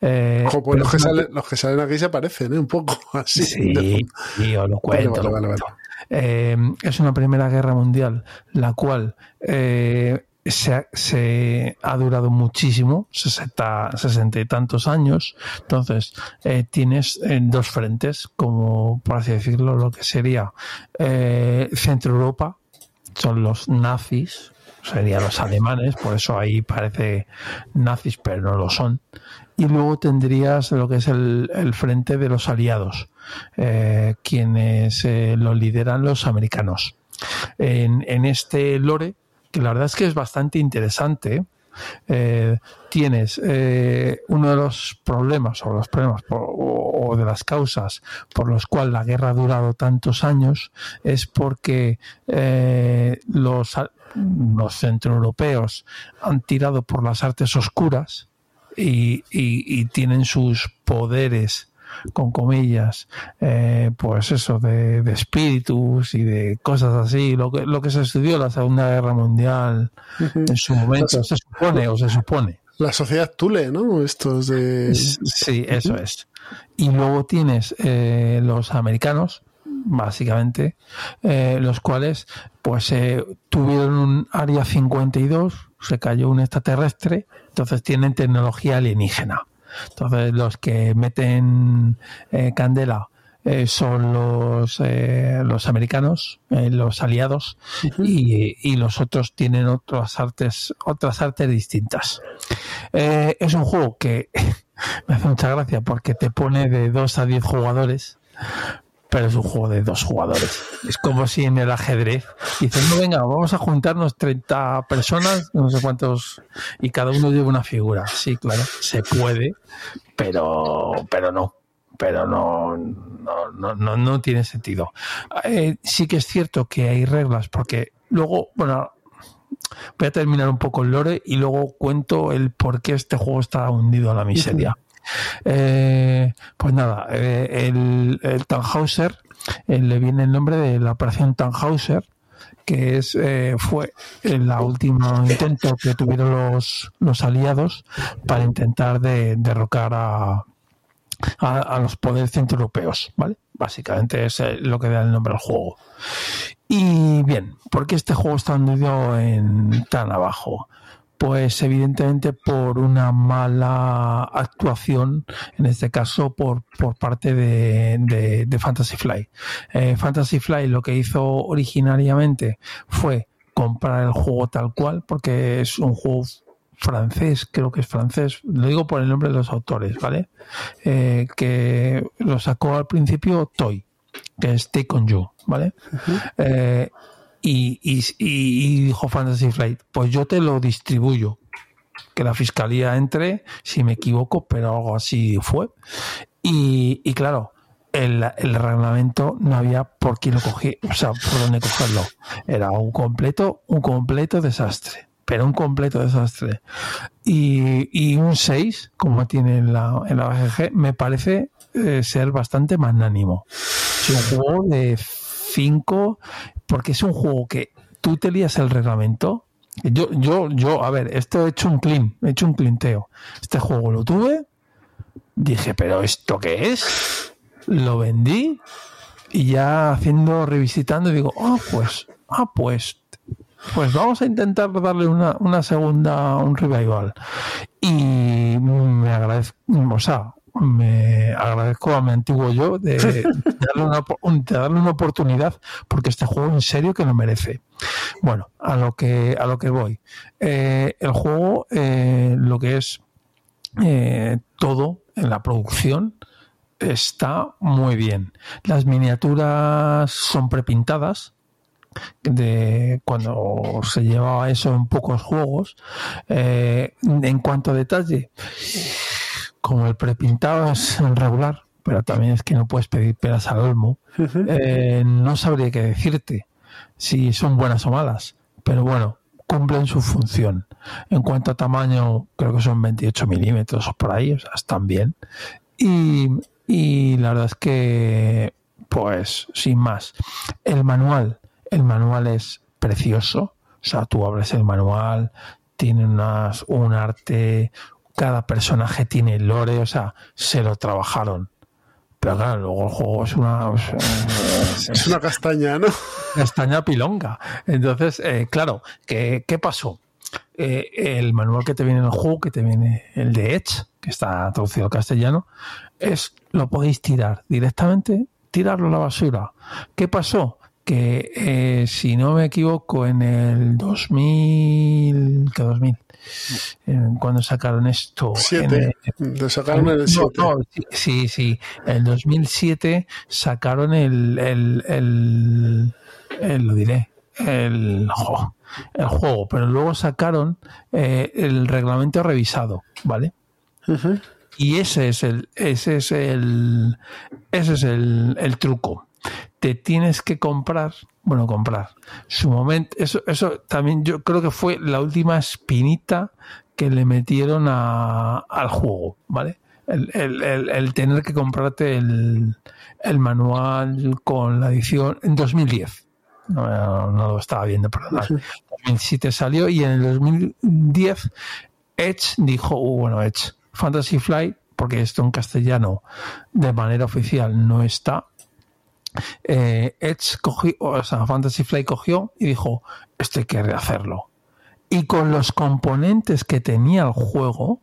Eh, Ojo, pues los que, salen, los que, salen, aquí se parecen, ¿eh? Un poco así. Sí, os lo cuento. Vale, vale, vale, eh, es una Primera Guerra Mundial, la cual eh, se, se, ha durado muchísimo, 60, 60 y tantos años. Entonces, eh, tienes en dos frentes, como por así decirlo, lo que sería eh, Centro Europa, son los nazis, serían los alemanes, por eso ahí parece nazis, pero no lo son. Y luego tendrías lo que es el, el frente de los aliados, eh, quienes eh, lo lideran los americanos. En, en, este lore, que la verdad es que es bastante interesante, eh, tienes uno de los problemas o los problemas o, de las causas por los cuales la guerra ha durado tantos años es porque los, los centroeuropeos han tirado por las artes oscuras y, y, y tienen sus poderes con comillas, eh, pues eso, de, de, espíritus y de cosas así, lo que, lo que se estudió en la Segunda Guerra Mundial uh -huh. en su momento, se supone o se supone. La sociedad Tule, ¿no? Estos de... Sí, eso es. Y luego tienes eh, los americanos, básicamente, eh, los cuales pues eh, tuvieron un área 52, se cayó un extraterrestre, entonces tienen tecnología alienígena. Entonces los que meten eh, candela eh, son los, eh, los americanos, los aliados, uh -huh. y, y, los otros tienen otras artes, otras artes distintas. Es un juego que me hace mucha gracia porque te pone de 2 a 10 jugadores, pero es un juego de dos jugadores. Es como si en el ajedrez dicen, no, venga, vamos a juntarnos 30 personas, no sé cuántos, y cada uno lleva una figura. Sí, claro, se puede, pero, pero no. Pero no, no, no, no, no tiene sentido. Eh, sí que es cierto que hay reglas, porque luego, bueno, voy a terminar un poco el lore y luego cuento el por qué este juego está hundido a la miseria. Eh, pues nada, eh, el, el Tannhauser eh, le viene el nombre de la operación Tannhauser, que es fue el último intento que tuvieron los, los aliados para intentar de, derrocar a, a, los poderes centroeuropeos, ¿vale? Básicamente es lo que da el nombre al juego. Y bien, ¿por qué este juego está hundido en tan abajo? Pues evidentemente por una mala actuación, en este caso por, por parte de, de, de Fantasy Fly. Eh, Fantasy Fly lo que hizo originariamente fue comprar el juego tal cual, porque es un juego francés, creo que es francés, lo digo por el nombre de los autores, ¿vale? Eh, que lo sacó al principio Toy, que es Take on You, ¿vale? Eh, y, y, y, dijo Fantasy Flight, pues yo te lo distribuyo. Que la fiscalía entre, si me equivoco, pero algo así fue. Y, y claro, el, el, reglamento no había por quién lo cogí, o sea, por dónde cogerlo. Era un completo, un completo desastre. Pero un completo desastre. Y, y un 6, como tiene en la, en la BGG, me parece eh, ser bastante magnánimo. Es un juego de 5, porque es un juego que tú te lías el reglamento. Yo, yo, yo, a ver, esto he hecho un clean, he hecho un clinteo. Este juego lo tuve, dije, pero ¿esto qué es? Lo vendí y ya haciendo, revisitando, digo, ah, pues, ah, pues, pues vamos a intentar darle una, una segunda, un revival. Y me agradezco, o sea, me agradezco a mi antiguo yo de, darle, una, darle, una, oportunidad porque este juego en serio que lo merece. Bueno, a lo que, a lo que voy. Eh, el juego, eh, lo que es eh, todo en la producción, está muy bien. Las miniaturas son prepintadas. De cuando se llevaba eso en pocos juegos. en cuanto a detalle, como el prepintado es regular, pero también es que no puedes pedir peras al olmo, eh, no sabría qué decirte si son buenas o malas, pero bueno, cumplen su función. En cuanto a tamaño, creo que son 28 milímetros o por ahí, o sea, están bien. Y, y la verdad es que, pues, sin más. El manual, el manual es precioso. O sea, tú abres el manual, tiene unas, un arte, cada personaje tiene lore, o sea, se lo trabajaron. Pero claro, luego el juego es una... Es una castaña, ¿no? Castaña pilonga. Entonces, eh, claro, ¿qué, ¿qué pasó? Eh, el manual que te viene en el juego, que te viene el de Edge, que está traducido al castellano, es lo podéis tirar directamente, tirarlo a la basura. ¿Qué pasó? Que eh, si no me equivoco, en el 2000, ¿qué 2000? Cuando sacaron esto. Siete. En, sacaron el 7. No, sí, sí. En 2007 sacaron el, el, el, lo diré, el, el juego, pero luego sacaron eh, el reglamento revisado, ¿vale? Y ese es el, ese es el, ese es el, el truco. Te tienes que comprar bueno, comprar. Su momento, eso, eso también yo creo que fue la última espinita que le metieron a, al juego, ¿vale? El, el, el, tener que comprarte el, el, manual con la edición en 2010. No, no lo estaba viendo, perdón. En 2007 salió y en el 2010 Edge dijo, uh, bueno, Edge, Fantasy Flight, porque esto en castellano de manera oficial no está, eh, Edge cogió, o sea, Fantasy Flight cogió y dijo, esto hay que rehacerlo. Y con los componentes que tenía el juego,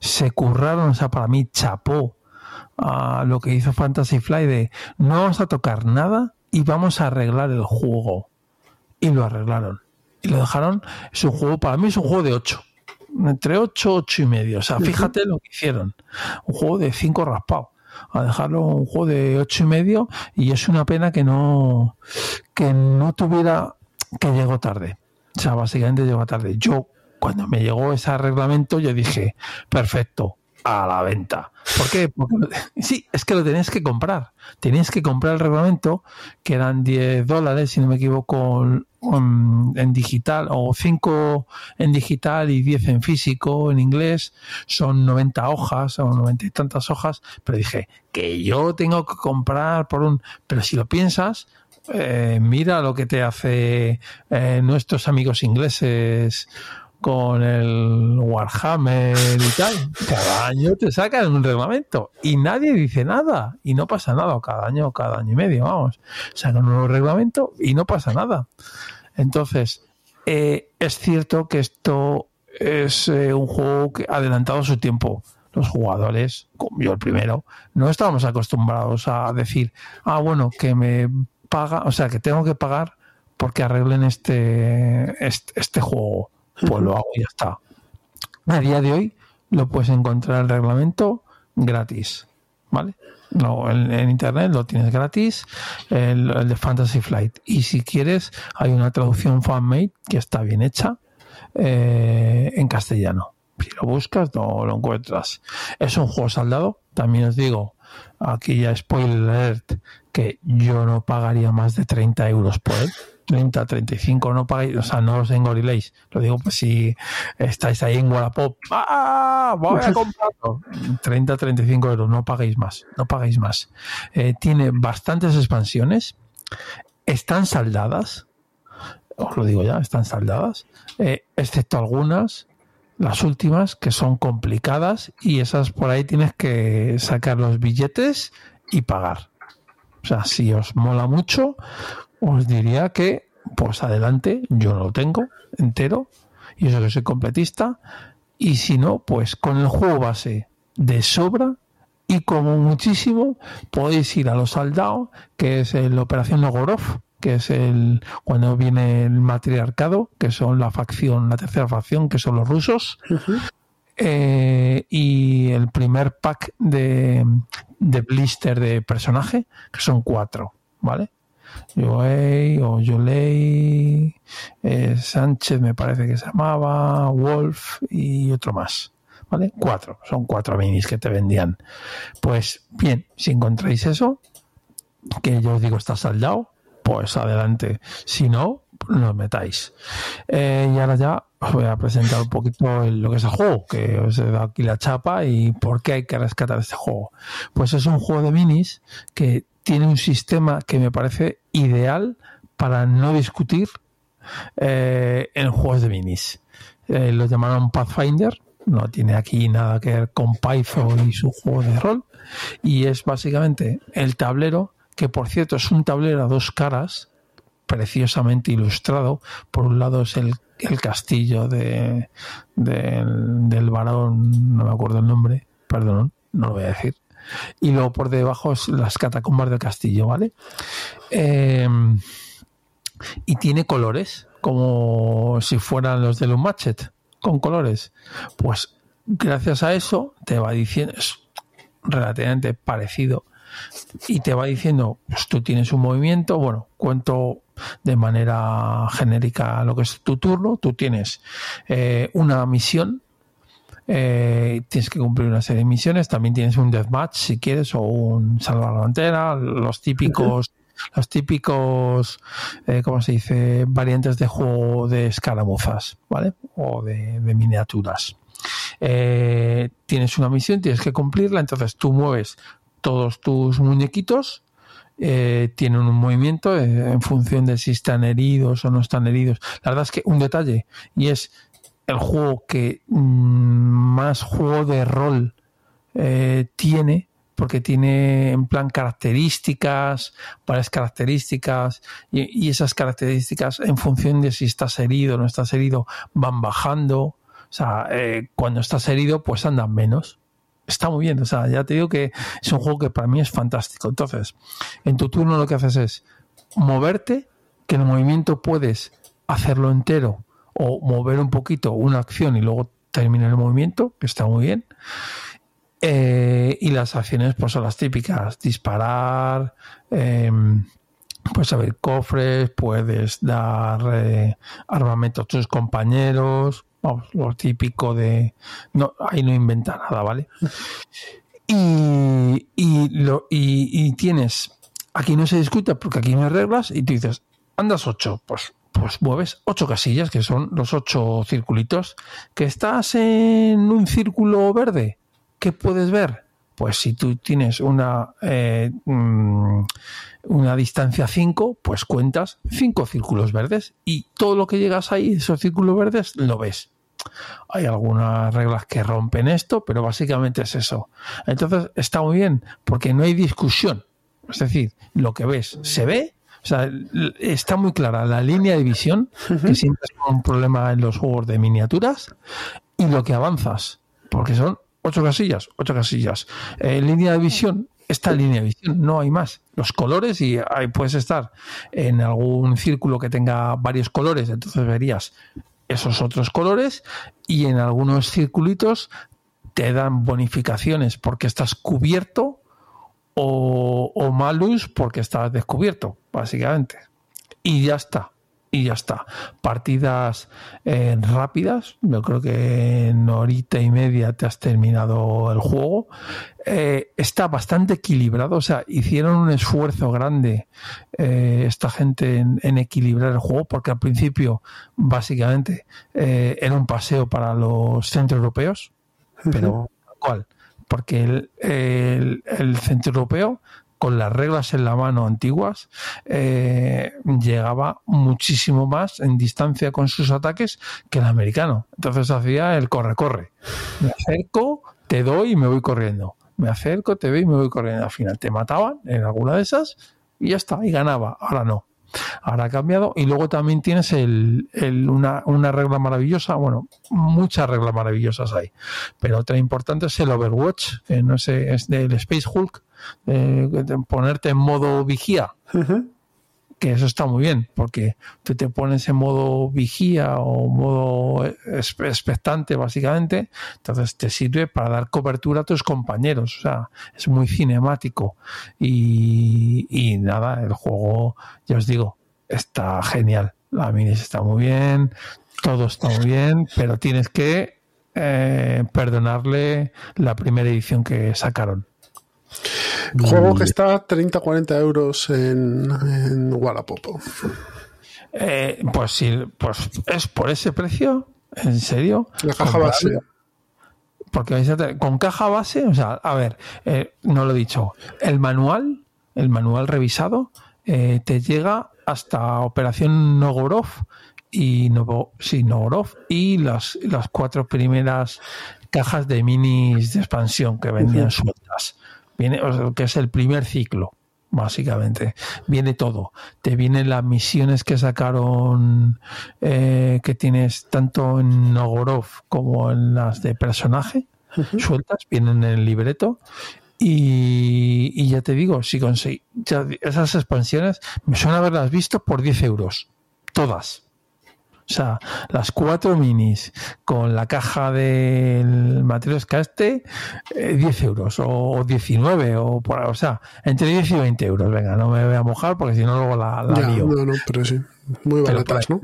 se curraron, o sea, para mí chapó a lo que hizo Fantasy Flight de no vamos a tocar nada y vamos a arreglar el juego. Y lo arreglaron. Y lo dejaron, es un juego, para mí es un juego de 8. Entre 8, 8 y medio. O sea, fíjate lo que hicieron. Un juego de 5 raspado a dejarlo un juego de ocho y medio y es una pena que no que no tuviera que llegó tarde o sea básicamente llegó tarde yo cuando me llegó ese reglamento yo dije perfecto a la venta. ¿Por qué? Porque sí, es que lo tenéis que comprar. Tenéis que comprar el reglamento, que eran 10 dólares, si no me equivoco, en digital, o 5 en digital y 10 en físico, en inglés. Son 90 hojas, o 90 y tantas hojas. Pero dije, que yo tengo que comprar por un... Pero si lo piensas, eh, mira lo que te hace eh, nuestros amigos ingleses con el Warhammer y tal, cada año te sacan un reglamento y nadie dice nada y no pasa nada, cada año, cada año y medio, vamos, sacan un nuevo reglamento y no pasa nada. Entonces, eh, es cierto que esto es eh, un juego que ha adelantado su tiempo. Los jugadores, yo el primero, no estábamos acostumbrados a decir, ah, bueno, que me paga, o sea, que tengo que pagar porque arreglen este, este, este juego pues lo hago y ya está. A día de hoy lo puedes encontrar el reglamento gratis, ¿vale? No, en, internet lo tienes gratis, el, de Fantasy Flight. Y si quieres, hay una traducción fanmade que está bien hecha eh, en castellano. Si lo buscas, no lo encuentras. Es un juego saldado, también os digo, aquí ya spoiler alert, que yo no pagaría más de 30 euros por él. 30, 35, no pagáis, o sea, no os engoriléis. Lo digo, pues si estáis ahí en Wallapop, ¡ah! Voy a comprarlo. 30, 35 euros, no paguéis más, no pagáis más. Eh, tiene bastantes expansiones, están saldadas, os lo digo ya, están saldadas, eh, excepto algunas, las últimas, que son complicadas y esas por ahí tienes que sacar los billetes y pagar. O sea, si os mola mucho, os diría que, pues adelante, yo lo tengo entero, y eso que soy completista, y si no, pues con el juego base de sobra y como muchísimo podéis ir a los saldados, que es la Operación Nogorov, que es el cuando viene el matriarcado, que son la facción, la tercera facción, que son los rusos. Eh, y el primer pack de, de blister de personaje, que son cuatro, ¿vale? Joey o eh, Sánchez me parece que se llamaba, Wolf y otro más. ¿Vale? Cuatro, son cuatro minis que te vendían. Pues bien, si encontráis eso, que yo os digo está saldado, pues adelante. Si no, no metáis. Eh, y ahora ya os voy a presentar un poquito lo que es el juego, que os he dado aquí la chapa y por qué hay que rescatar este juego. Pues es un juego de minis que tiene un sistema que me parece ideal para no discutir eh, en juegos de minis. Eh, lo llamaron Pathfinder, no tiene aquí nada que ver con Python y su juego de rol. Y es básicamente el tablero, que por cierto es un tablero a dos caras, preciosamente ilustrado. Por un lado es el, castillo de, del, del varón, no me acuerdo el nombre, perdón, no lo voy a decir y luego por debajo es las catacumbas del castillo, ¿vale? Eh, y tiene colores, como si fueran los de un con colores. Pues gracias a eso te va diciendo, es relativamente parecido, y te va diciendo, pues tú tienes un movimiento, bueno, cuento de manera genérica lo que es tu turno, tú tienes eh, una misión eh, tienes que cumplir una serie de misiones, también tienes un deathmatch si quieres o un salvar la los típicos los típicos, eh, ¿cómo se dice? Variantes de juego de escaramuzas, ¿vale? O de, miniaturas. Eh, tienes una misión, tienes que cumplirla, entonces tú mueves todos tus muñequitos, eh, tienen un movimiento en función de si están heridos o no están heridos. La verdad es que un detalle, y es el juego que mm, más juego de rol eh, tiene, porque tiene en plan características, varias características, y, esas características en función de si estás herido o no estás herido van bajando. O sea, eh, cuando estás herido, pues andan menos. Está muy bien, o sea, ya te digo que es un juego que para mí es fantástico. Entonces, en tu turno lo que haces es moverte, que en el movimiento puedes hacerlo entero o mover un poquito una acción y luego terminar el movimiento, que está muy bien. Eh, y las acciones pues son las típicas, disparar, em, puedes abrir cofres, puedes dar eh, armamento a tus compañeros, vamos, lo típico de... No, ahí no inventa nada, ¿vale? Y, y, lo, y, y tienes, aquí no se discute porque aquí no hay reglas y tú dices, andas 8, pues pues mueves ocho casillas, que son los ocho circulitos. ¿Que estás en un círculo verde? ¿Qué puedes ver? Pues si tú tienes una, eh, mm, una distancia 5, pues cuentas cinco círculos verdes y todo lo que llegas ahí, esos círculos verdes, lo ves. Hay algunas reglas que rompen esto, pero básicamente es eso. Entonces está muy bien, porque no hay discusión. Es decir, lo que ves se ve o sea, está muy clara la línea de visión, que siempre es un problema en los juegos de miniaturas, y lo que avanzas, porque son ocho casillas, ocho casillas. Eh, línea de visión, esta línea de visión, no hay más. Los colores, y ahí puedes estar en algún círculo que tenga varios colores, entonces verías esos otros colores, y en algunos circulitos te dan bonificaciones porque estás cubierto o, o malus porque estás descubierto, básicamente. Y ya está y ya está. Partidas eh, rápidas, yo creo que en horita y media te has terminado el juego. Eh, está bastante equilibrado, o sea, hicieron un esfuerzo grande eh, esta gente en, equilibrar el juego, porque al principio, básicamente, era un paseo para los centros europeos, pero ¿cuál? Porque el, el, centro europeo con las reglas en la mano antiguas, eh, llegaba muchísimo más en distancia con sus ataques que el americano. Entonces hacía el corre-corre. Me acerco, te doy y me voy corriendo. Me acerco, te doy y me voy corriendo. Al final te mataban en alguna de esas y ya está, y ganaba. Ahora no. Ahora ha cambiado. Y luego también tienes el, una, una, regla maravillosa. Bueno, muchas reglas maravillosas hay. Pero otra importante es el Overwatch. no sé, es del Space Hulk. Eh, ponerte en modo vigía. Que eso está muy bien, porque tú te pones en modo vigía o modo expectante, básicamente, entonces te sirve para dar cobertura a tus compañeros. O sea, es muy cinemático. Y, nada, el juego, ya os digo, está genial. La minis está muy bien, todo está muy bien, pero tienes que eh, perdonarle la primera edición que sacaron. Juego que está a 30-40 euros en, en Wallapop. Eh, pues sí, pues es por ese precio, ¿en serio? La caja base. Porque con caja base, o sea, a ver, eh, no lo he dicho, el manual, el manual revisado, eh, te llega hasta Operación Nogorov y sí, Nogorov y las, las cuatro primeras cajas de minis de expansión que vendían sueltas. Viene, que es el primer ciclo, básicamente. Viene todo. Te vienen las misiones que sacaron, eh, que tienes tanto en Nogorov como en las de personaje, sueltas, vienen en el libreto. Y, ya te digo, si conseguí, esas expansiones me suena haberlas visto por 10 euros. Todas. O sea, las cuatro minis con la caja del este, 10 eh, euros o 19 o por o sea, entre 10 y 20 euros. Venga, no me voy a mojar porque si no luego la, la No, no, pero sí. Muy baratas, ¿no?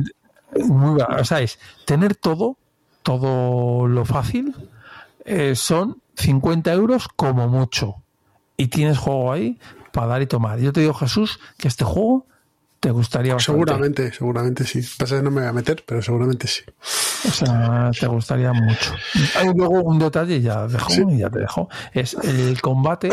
Muy baratas. O sea, es tener todo, todo lo fácil, eh, son 50 euros como mucho. Y tienes juego ahí para dar y tomar. Yo te digo, Jesús, que este juego te gustaría bastante. Seguramente, seguramente sí. Pasa que no me voy a meter, pero seguramente sí. O sea, te gustaría mucho. Hay luego un detalle, ya dejo, y ya te dejo. Es el combate,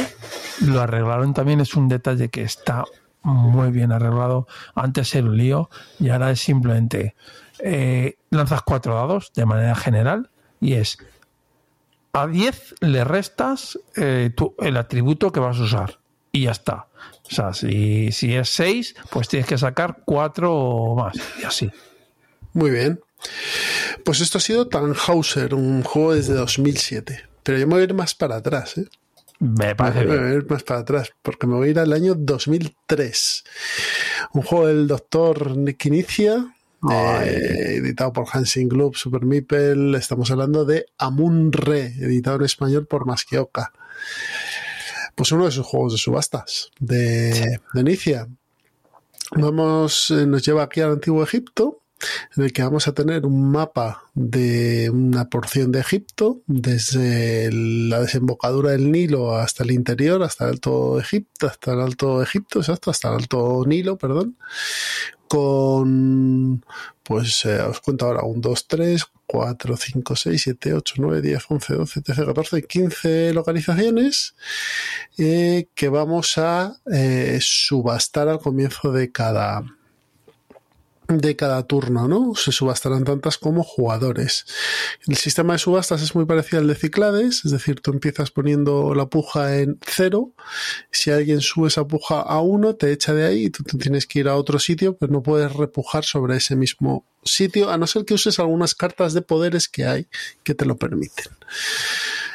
lo arreglaron también, es un detalle que está muy bien arreglado. Antes era un lío y ahora es simplemente eh, lanzas cuatro dados de manera general y es a 10 le restas eh, el atributo que vas a usar y ya está. O sea, si, si es 6, pues tienes que sacar 4 más y así. Muy bien. Pues esto ha sido Tannhauser, un juego desde 2007. Pero yo me voy a ir más para atrás, ¿eh? Me parece me voy a ir más para atrás, porque me voy a ir al año 2003. Un juego del doctor Nick Inicia, eh, editado por Hansing Club, Super Meeple. Estamos hablando de Amun Re, editado en español por Masqueoka pues uno de sus juegos de subastas de, de Inicia. Vamos, eh, nos lleva aquí al antiguo Egipto, en el que vamos a tener un mapa de una porción de Egipto, desde la desembocadura del Nilo hasta el interior, hasta el Alto Egipto, hasta el Alto Egipto, exacto, hasta el Alto Nilo, perdón, con, pues eh, os cuento ahora, un 2, 3, 4, 5, 6, 7, 8, 9, 10, 11, 12, 13, 14, 15 localizaciones eh, que vamos a eh, subastar al comienzo de cada, de cada turno, ¿no? Se subastarán tantas como jugadores. El sistema de subastas es muy parecido al de Ciclades, es decir, tú empiezas poniendo la puja en cero, si alguien sube esa puja a uno, te echa de ahí y tú tienes que ir a otro sitio, pero no puedes repujar sobre ese mismo sitio, a no ser que uses algunas cartas de poderes que hay que te lo permiten.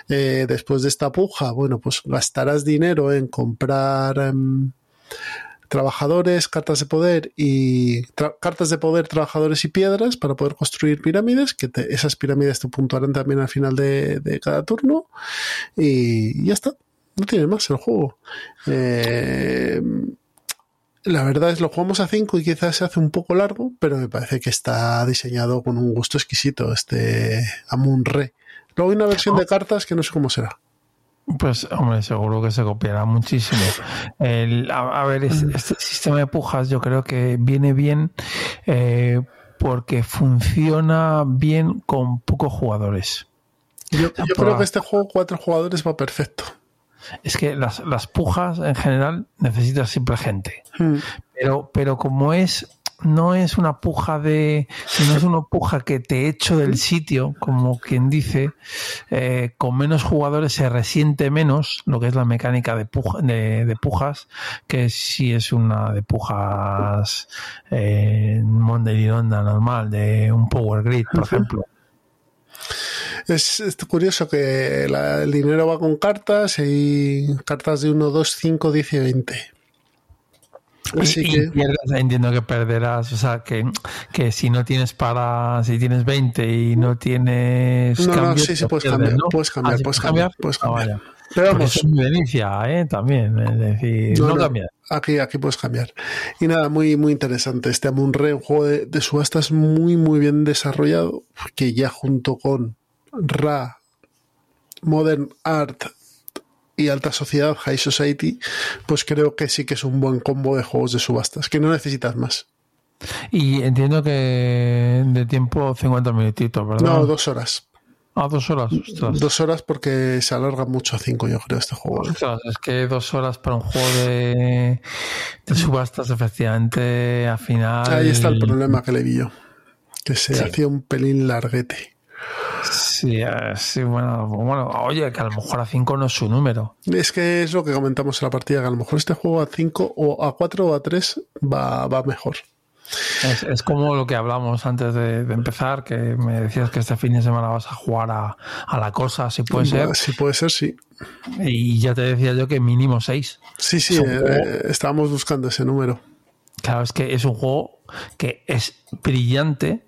Eh, después de esta puja, bueno, pues gastarás dinero en comprar... Em, trabajadores, cartas de poder y cartas de poder, trabajadores y piedras para poder construir pirámides, que esas pirámides te puntuarán también al final de, cada turno y ya está. No tiene más el juego. Eh, la verdad es lo jugamos a 5 y quizás se hace un poco largo, pero me parece que está diseñado con un gusto exquisito este Amun Re. Luego hay una versión de cartas que no sé cómo será. Pues, hombre, seguro que se copiará muchísimo. a, ver, este, sistema de pujas yo creo que viene bien eh, porque funciona bien con pocos jugadores. Yo, creo que este juego, cuatro jugadores, va perfecto. Es que las, las pujas en general necesitas siempre gente. Hmm. Pero, pero como es no es una puja de, no es una puja que te echo del sitio, como quien dice, eh, con menos jugadores se resiente menos lo que es la mecánica de, de, pujas, que si es una de pujas eh, Onda normal, de un Power Grid, por ejemplo. Es, curioso que el dinero va con cartas y cartas de 1, 2, 5, 10 y 20 entiendo que perderás, o sea, que, que si no tienes para, si tienes 20 y no tienes no, no, sí, sí, puedes cambiar, puedes cambiar, puedes cambiar, puedes cambiar. Pero vamos, es ¿eh? También, es decir, no, cambiar. Aquí, aquí puedes cambiar. Y nada, muy, muy interesante. Este Amun-Re, un juego de, de subastas muy, muy bien desarrollado, que ya junto con Ra, Modern Art y alta sociedad, high society, pues creo que sí que es un buen combo de juegos de subastas, que no necesitas más. Y entiendo que de tiempo 50 minutitos, ¿verdad? No, dos horas. Ah, dos horas. Dos horas porque se alarga mucho a cinco, yo creo, este juego. es que dos horas para un juego de, subastas, efectivamente, al final. Ahí está el problema que le vi yo. Que se hacía un pelín larguete. Sí, eh, sí, bueno, bueno, oye, que a lo mejor a 5 no es su número. Es que es lo que comentamos en la partida, que a lo mejor este juego a 5 o a 4 o a 3 va, va mejor. Es, como lo que hablamos antes de, empezar, que me decías que este fin de semana vas a jugar a, la cosa, si puede ser. Si puede ser, sí. Y ya te decía yo que mínimo 6. Sí, sí, eh, estábamos buscando ese número. Claro, es que es un juego que es brillante,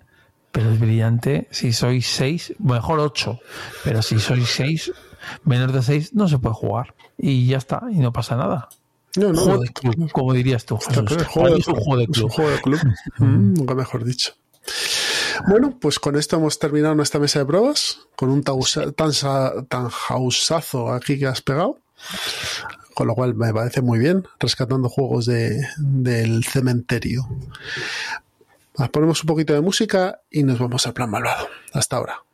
pero es brillante. Si sois 6, mejor 8, pero si sois 6, menos de 6 no se puede jugar. Y ya está, y no pasa nada. No, no, juego de club, como dirías tú. Jesús. Es, juego un juego de club. Es un juego de club. Mm, nunca mejor dicho. Bueno, pues con esto hemos terminado nuestra mesa de pruebas, con un tan, tan jausazo aquí que has pegado. Con lo cual me parece muy bien, rescatando juegos de, del cementerio. Ponemos un poquito de música y nos vamos al plan malvado. Hasta ahora.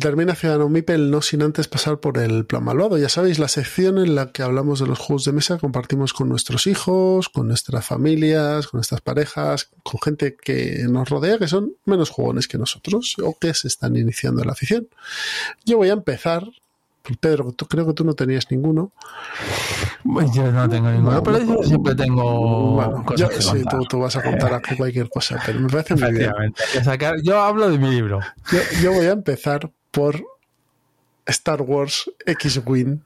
Termina Ciudadano Mipel no sin antes pasar por el plan malvado. Ya sabéis, la sección en la que hablamos de los juegos de mesa, compartimos con nuestros hijos, con nuestras familias, con nuestras parejas, con gente que nos rodea, que son menos jugones que nosotros o que se están iniciando en la afición. Yo voy a empezar Pedro, tú, creo que tú no tenías ninguno. yo no tengo ninguno, pero yo siempre tengo. Bueno, yo, sí, tú, vas a contar aquí cualquier cosa, pero me parece muy bien. yo hablo de mi libro. yo voy a empezar por Star Wars X-Wing.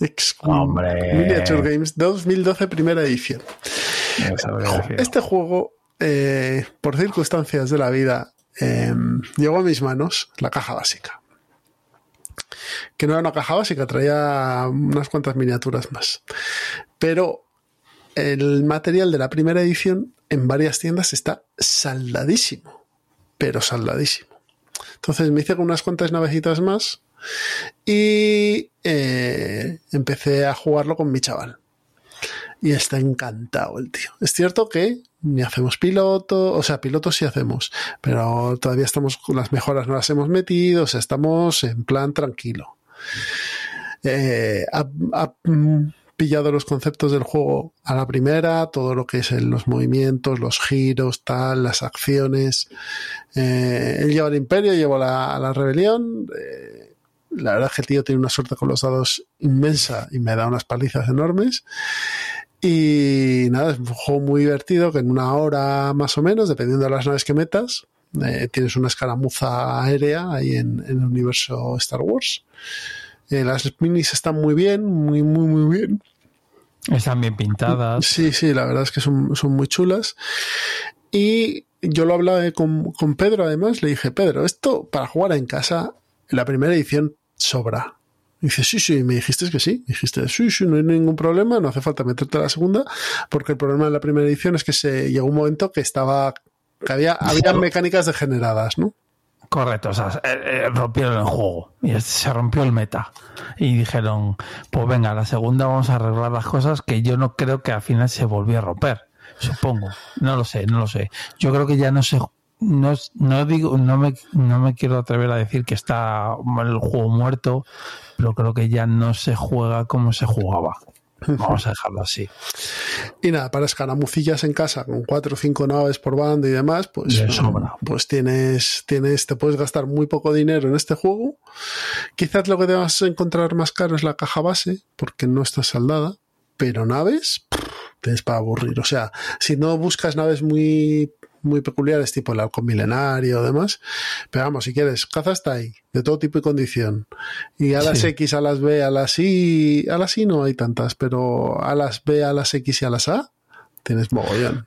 X-Wing Miniature Games 2012, primera edición. Este juego, eh, por circunstancias de la vida, em, llegó a mis manos la caja básica. Que no era una caja básica, traía unas cuantas miniaturas más. Pero el material de la primera edición en varias tiendas está saldadísimo. Pero saldadísimo. Entonces me hice con unas cuantas navecitas más y eh, empecé a jugarlo con mi chaval. Y está encantado el tío. Es cierto que ni hacemos piloto, o sea, pilotos sí hacemos, pero todavía estamos con las mejoras, no las hemos metido, o sea, estamos en plan tranquilo. Eh, pillado los conceptos del juego a la primera, todo lo que es los movimientos, los giros, tal, las acciones. Eh, él lleva el imperio, lleva la, la rebelión. Eh, la verdad es que el tío tiene una suerte con los dados inmensa y me da unas palizas enormes. Y nada, es un juego muy divertido que en una hora más o menos, dependiendo de las naves que metas, eh, tienes una escaramuza aérea ahí en el universo Star Wars. Las minis están muy bien, muy, muy, muy bien. Están bien pintadas. Sí, sí, la verdad es que son, son muy chulas. Y yo lo hablaba con, con Pedro, además, le dije, Pedro, esto para jugar en casa, la primera edición sobra. Y dice, sí, sí, me dijiste que sí. dijiste, sí, sí, no hay ningún problema, no hace falta meterte a la segunda, porque el problema de la primera edición es que se llegó un momento que estaba, que había, había mecánicas degeneradas, ¿no? Correcto, o sea, eh, eh, rompieron el juego y se rompió el meta. Y dijeron, pues venga, la segunda vamos a arreglar las cosas que yo no creo que al final se volvió a romper. Supongo. No lo sé, no lo sé. Yo creo que ya no se no, no digo, no me, no me quiero atrever a decir que está el juego muerto, pero creo que ya no se juega como se jugaba. Vamos a dejarlo así. Y nada, para escaramucillas en casa con cuatro o cinco naves por banda y demás, pues, pues tienes, tienes, te puedes gastar muy poco dinero en este juego. Quizás lo que te vas a encontrar más caro es la caja base, porque no está saldada, pero naves, tienes para aburrir. O sea, si no buscas naves muy muy peculiares, tipo el halcón milenario o demás. Pero vamos, si quieres, caza está ahí, de todo tipo y condición. Y a las X, a las B, a las Y, a las Y no hay tantas, pero a las B, a las X y a las A, tienes mogollón.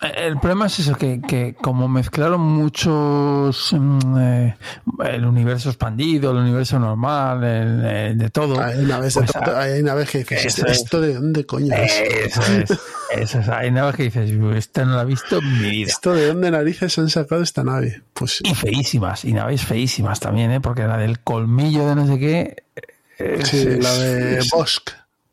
El problema es eso, que, que como mezclaron muchos mm, eh, el universo expandido, el universo normal, el, de todo. Hay una vez, pues, hay una vez que dices, ¿esto de dónde coño es? Eso es, eso es. Hay una vez que dices, esta no la he visto en mi vida. ¿Esto de dónde narices han sacado esta nave? Pues, y feísimas, y naves feísimas también, ¿eh? porque la del colmillo de no sé qué... sí, la de Bosk.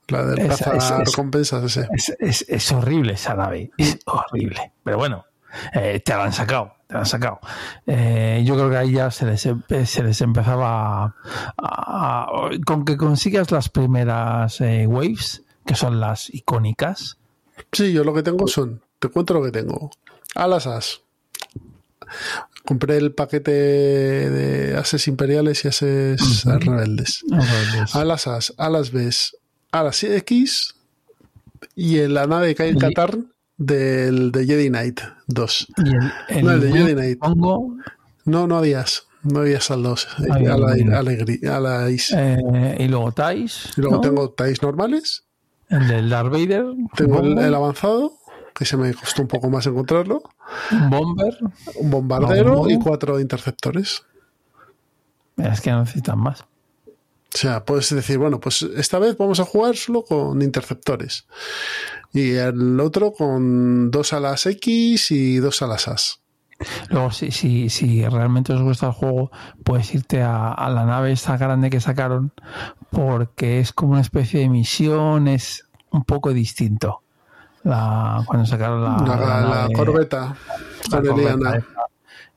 La de esa, recompensas Es, es, horrible esa nave, es horrible. Pero bueno, eh, te la han sacado, te la han sacado. Eh, yo creo que ahí ya se les, se les empezaba a, con que consigas las primeras eh, waves, que son las icónicas. Sí, yo lo que tengo son, te cuento lo que tengo. Alas as. Compré el paquete de ases imperiales y ases rebeldes. Alas as, alas bes, a las X y en la nave de Kyle Katarn del de Jedi Knight 2. no, el de Jedi Knight. No, no habías. No habías al 2. a, la, a, la, eh, y luego Tais. Y luego tengo Tais normales. El del Darth Vader. Tengo el, avanzado, que se me costó un poco más encontrarlo. Un bomber. Un bombardero y cuatro interceptores. Es que necesitan más. O sea, puedes decir, bueno, pues esta vez vamos a jugar solo con interceptores. Y el otro con dos alas X y dos alas As. Luego, si, si, si realmente os gusta el juego, puedes irte a, la nave esa grande que sacaron, porque es como una especie de misión, es un poco distinto. La, cuando sacaron la, la, corbeta,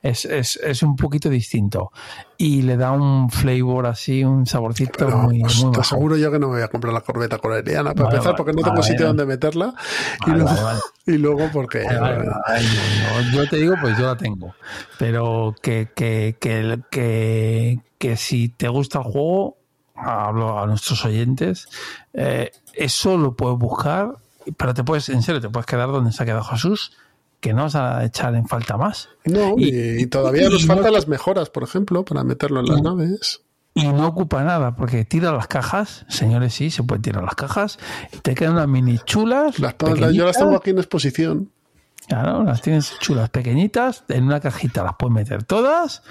es, es, es, un poquito distinto. Y le da un flavor así, un saborcito muy, pues muy Te aseguro yo que no me voy a comprar la corbeta coreliana para empezar porque no tengo sitio donde meterla. Y, luego, y, luego, porque... yo te digo, pues yo la tengo. Pero que, que, que, que, que si te gusta el juego, hablo a nuestros oyentes, eh, eso lo puedes buscar, pero te puedes, en serio, te puedes quedar donde se ha quedado Jesús que no vas a echar en falta más. No, y, todavía nos faltan las mejoras, por ejemplo, para meterlo en las naves. Y no ocupa nada, porque tira las cajas, señores, sí, se pueden tirar las cajas, y te quedan unas mini chulas. Las, yo las tengo aquí en exposición. Claro, las tienes chulas, pequeñitas, en una cajita las puedes meter todas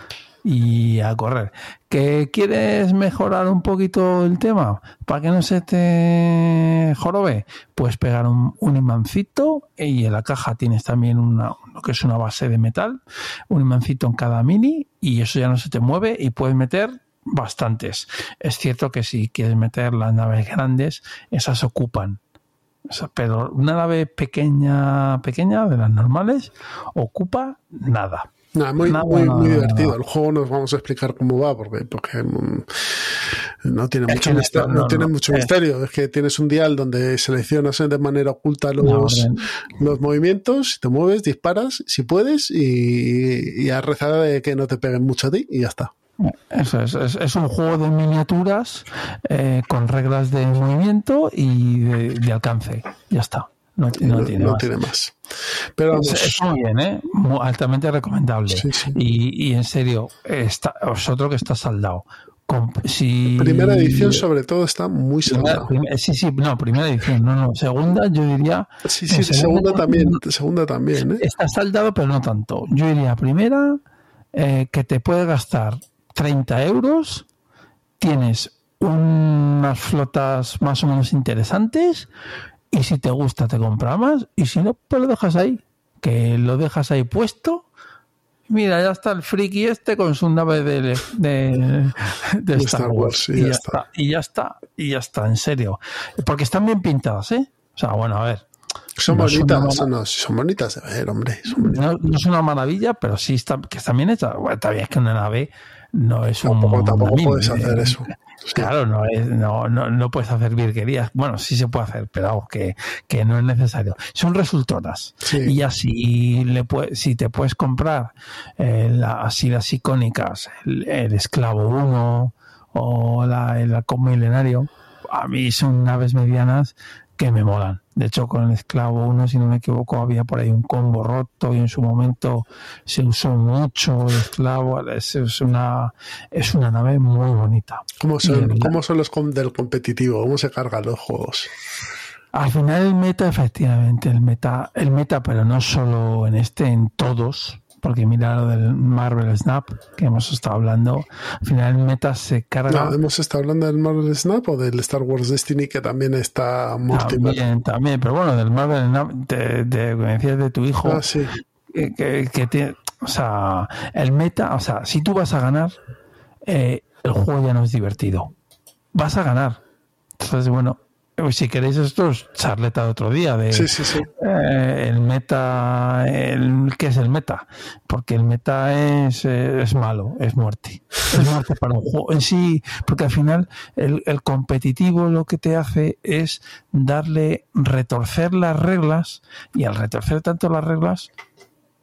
y a correr. ¿Que quieres mejorar un poquito el tema para que no se te jorobe? Pues pegar un, imancito y en la caja tienes también una, lo que es una base de metal, un imancito en cada mini y eso ya no se te mueve y puedes meter bastantes. Es cierto que si quieres meter las naves grandes, esas ocupan pero una nave pequeña, pequeña de las normales, ocupa nada muy, muy, divertido. El juego nos vamos a explicar cómo va, porque, porque mm, no tiene mucho, misterio, no, tiene mucho misterio. Es que tienes un dial donde seleccionas de manera oculta los, los movimientos, te mueves, disparas, si puedes, y, y a rezar de que no te peguen mucho a ti, y ya está. Eso es, es, un juego de miniaturas eh, con reglas de movimiento y de alcance. Ya está. No, tiene, más. Pero es, muy bien, ¿eh? altamente recomendable. Y, y, en serio, está, vosotros que está saldado, si, primera edición sobre todo está muy saldada. sí, sí, no, primera edición, no, no. Segunda yo diría... Sí, sí, segunda, también, segunda también. ¿eh? Está saldado pero no tanto. Yo diría primera eh, que te puede gastar 30 euros, tienes unas flotas más o menos interesantes y si te gusta te compras más y si no, pues lo dejas ahí. Que lo dejas ahí puesto Mira, ya está el friki este con su nave de, de, Star, Wars. y, ya está. Y ya está, y ya está, en serio. Porque están bien pintadas, ¿eh? O sea, bueno, a ver. Son bonitas, son, son, bonitas de ver, hombre. No, es una maravilla, pero sí está, que están bien hechas. Bueno, está bien, es que una nave no es un. Tampoco puedes hacer eso. Claro, no, es, no, no, no, puedes hacer virguerías. Bueno, sí se puede hacer, pero que, que no es necesario. Son resultonas. Y así le puede, si te puedes comprar eh, así las icónicas, el, Esclavo 1 o la, el Milenario, a mí son naves medianas que me molan. De hecho, con el esclavo 1, si no me equivoco, había por ahí un combo roto y en su momento se usó mucho el esclavo. Es, una, es una nave muy bonita. ¿Cómo son, ¿cómo son los del competitivo? ¿Cómo se cargan los juegos? Al final el meta, efectivamente, el meta, el meta, pero no solo en este, en todos, porque mira lo del Marvel Snap que hemos estado hablando, al final el meta se carga. No, hemos estado hablando del Marvel Snap o del Star Wars Destiny que también está También, también, pero bueno, del Marvel Snap, de, de, decías de tu hijo, ah, sí. que, que, tiene, o sea, el meta, o sea, si tú vas a ganar, eh, el juego ya no es divertido. Vas a ganar. Entonces, bueno, si queréis esto es charleta de otro día de eh, el meta el, ¿qué es el meta? porque el meta es, eh, es malo es muerte. Es muerte para un juego en sí porque al final el, el, competitivo lo que te hace es darle retorcer las reglas y al retorcer tanto las reglas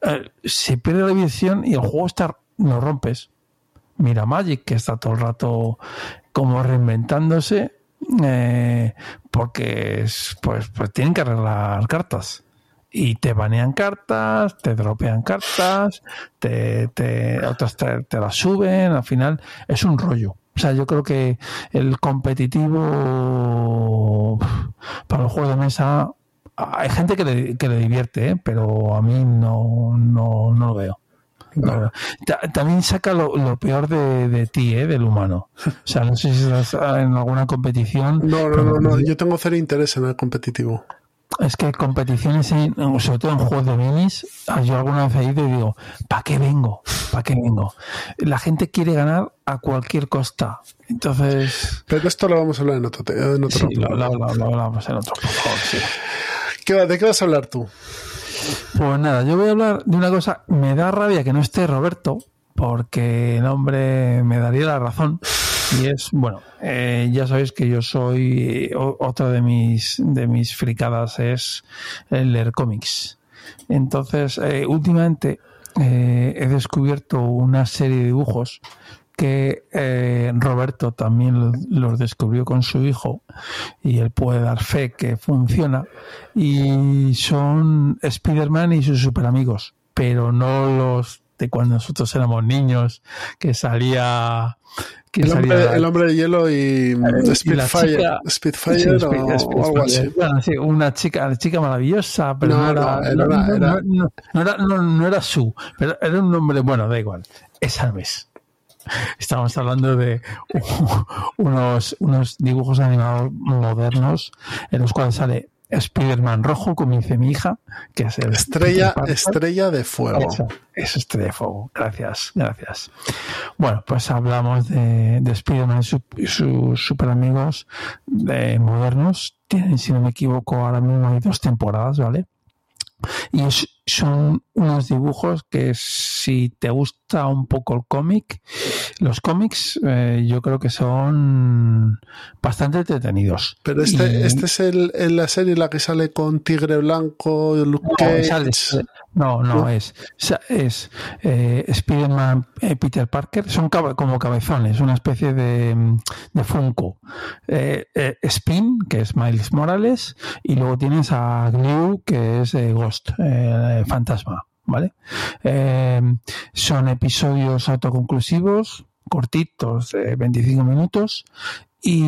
eh, se pierde la visión y el juego está lo rompes. Mira Magic que está todo el rato como reinventándose eh, porque pues, pues tienen que arreglar cartas y te banean cartas, te dropean cartas, te, otras te, las suben, al final es un rollo. O sea, yo creo que el competitivo para los juegos de mesa hay gente que le, que le divierte, ¿eh? pero a mí no, no, no lo veo. También saca lo, peor de, ti, ¿eh? del humano. O sea, no sé si estás en alguna competición. No, no, no, yo tengo cero interés en el competitivo. Es que competiciones, sobre todo en juegos de minis, ah, yo alguna vez he ido y digo, ¿para qué vengo? ¿Para qué vengo? La gente quiere ganar a cualquier costa. Entonces. Pero esto lo vamos a hablar en otro. En otro sí, lo, hablamos en otro. Por favor, sí. ¿De qué vas a hablar tú? Pues nada, yo voy a hablar de una cosa. Me da rabia que no esté Roberto, porque el hombre me daría la razón. Y es, bueno, eh, ya sabéis que yo soy, otra de mis, de mis fricadas es el leer cómics. Entonces, eh, últimamente eh, he descubierto una serie de dibujos que eh, Roberto también los descubrió con su hijo y él puede dar fe que funciona y son Spider-Man y sus super amigos, pero no los de cuando nosotros éramos niños que salía el, hombre, el, hombre, de hielo y, eh, Spitfire, Spitfire o, algo así. una chica, chica maravillosa, pero no, era, no, era, su, pero era un nombre, bueno, da igual, esa vez. Estamos hablando de unos, unos dibujos animados modernos en los cuales sale Spider-Man rojo, como dice mi hija, que es el estrella, estrella de fuego. es estrella de fuego. Gracias, gracias. Bueno, pues hablamos de, de Spider-Man y, sus super amigos de modernos. Tienen, si no me equivoco, ahora mismo hay dos temporadas, ¿vale? Y son unos dibujos que si te gusta un poco el cómic, los cómics eh, yo creo que son bastante entretenidos. Pero este, este es el, la serie en la que sale con Tigre Blanco, Luke no, no, es, es eh, Spider-Man eh, Peter Parker, son como cabezones, una especie de, de Funko. Eh, eh, Spin, que es Miles Morales, y luego tienes a Glue, que es Ghost, Fantasma. ¿Vale? son episodios autoconclusivos cortitos, de 25 minutos, y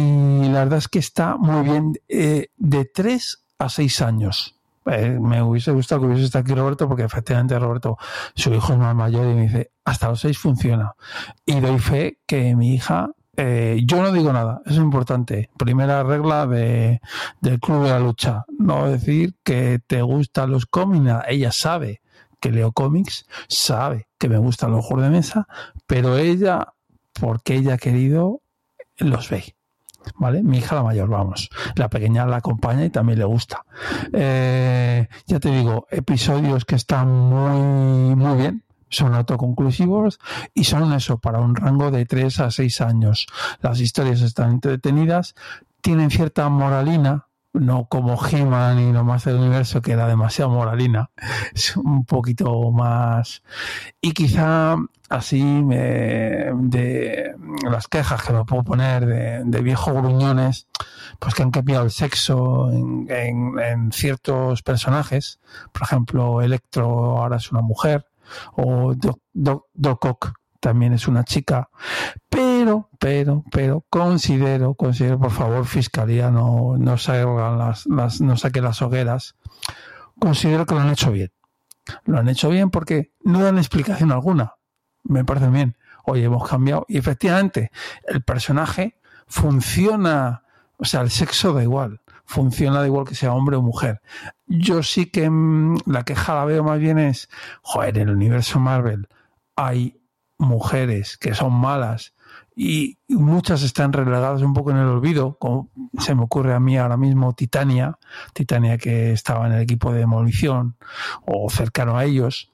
la verdad es que está muy bien, eh, de 3 a 6 años. Eh, me hubiese gustado que hubiese estado aquí Roberto, porque efectivamente Roberto, su hijo es más mayor y me dice, hasta los 6 funciona. Y doy fe que mi hija eh, yo no digo nada, eso es importante. Primera regla de, del club de la lucha, no decir que te gustan los cómics, ella sabe que leo cómics, sabe que me gustan los juegos de mesa, pero ella, porque ella ha querido, los ve. ¿Vale? Mi hija la mayor, vamos. La pequeña la acompaña y también le gusta. Eh, ya te digo, episodios que están muy, muy bien. Son autoconclusivos y son eso, para un rango de 3 a 6 años. Las historias están entretenidas, tienen cierta moralina, no como He-Man y lo más del universo, que era demasiado moralina, es un poquito más. Y quizá así de las quejas que me puedo poner de, viejos gruñones, pues que han cambiado el sexo en, ciertos personajes. Por ejemplo, Electro ahora es una mujer, o Doc, Doc, también es una chica, pero, pero, pero considero, considero, por favor, Fiscalía, no, no, las, las, no saque las hogueras, considero que lo han hecho bien. Lo han hecho bien porque no dan explicación alguna. Me parece bien. Oye, hemos cambiado. Y efectivamente, el personaje funciona, o sea, el sexo da igual. Funciona da igual que sea hombre o mujer. Yo sí que mm, la queja la veo más bien es, joder, en el universo Marvel hay mujeres que son malas y muchas están relegadas un poco en el olvido, como se me ocurre a mí ahora mismo Titania, Titania que estaba en el equipo de demolición o cercano a ellos.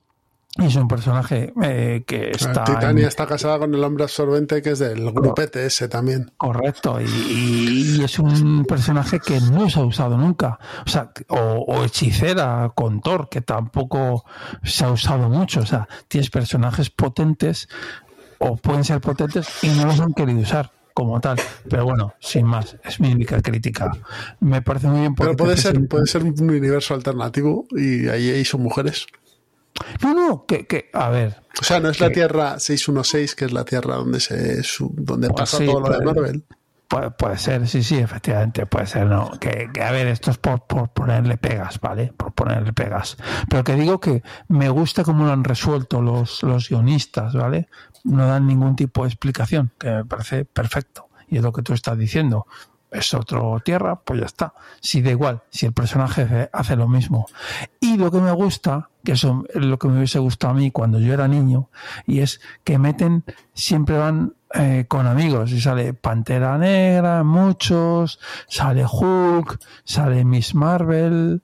Y es un personaje eh, que está. Titania está casada con el hombre absorbente que es del grupete ese también. Correcto, y, es un personaje que no se ha usado nunca. O sea, o, o, hechicera con Thor, que tampoco se ha usado mucho. O sea, tienes personajes potentes o pueden ser potentes y no los han querido usar como tal. Pero bueno, sin más, es mi única crítica. Me parece muy bien. Pero puede ser, puede ser un universo alternativo y ahí, ahí son mujeres. No, no, que, que, a ver. O sea, no es la Tierra 616, que es la Tierra donde se donde pues pasa todo lo de Marvel. Puede, ser, sí, sí, efectivamente, puede ser, ¿no? Que, a ver, esto es por, por, ponerle pegas, ¿vale? Por ponerle pegas. Pero que digo que me gusta cómo lo han resuelto los, los guionistas, ¿vale? No dan ningún tipo de explicación, que me parece perfecto. Y es lo que tú estás diciendo. Es otro tierra, pues ya está. Si da igual, si el personaje hace lo mismo. Y lo que me gusta, que eso es lo que me hubiese gustado a mí cuando yo era niño, y es que meten, siempre van eh, con amigos. Y sale Pantera Negra, muchos, sale Hulk, sale Miss Marvel,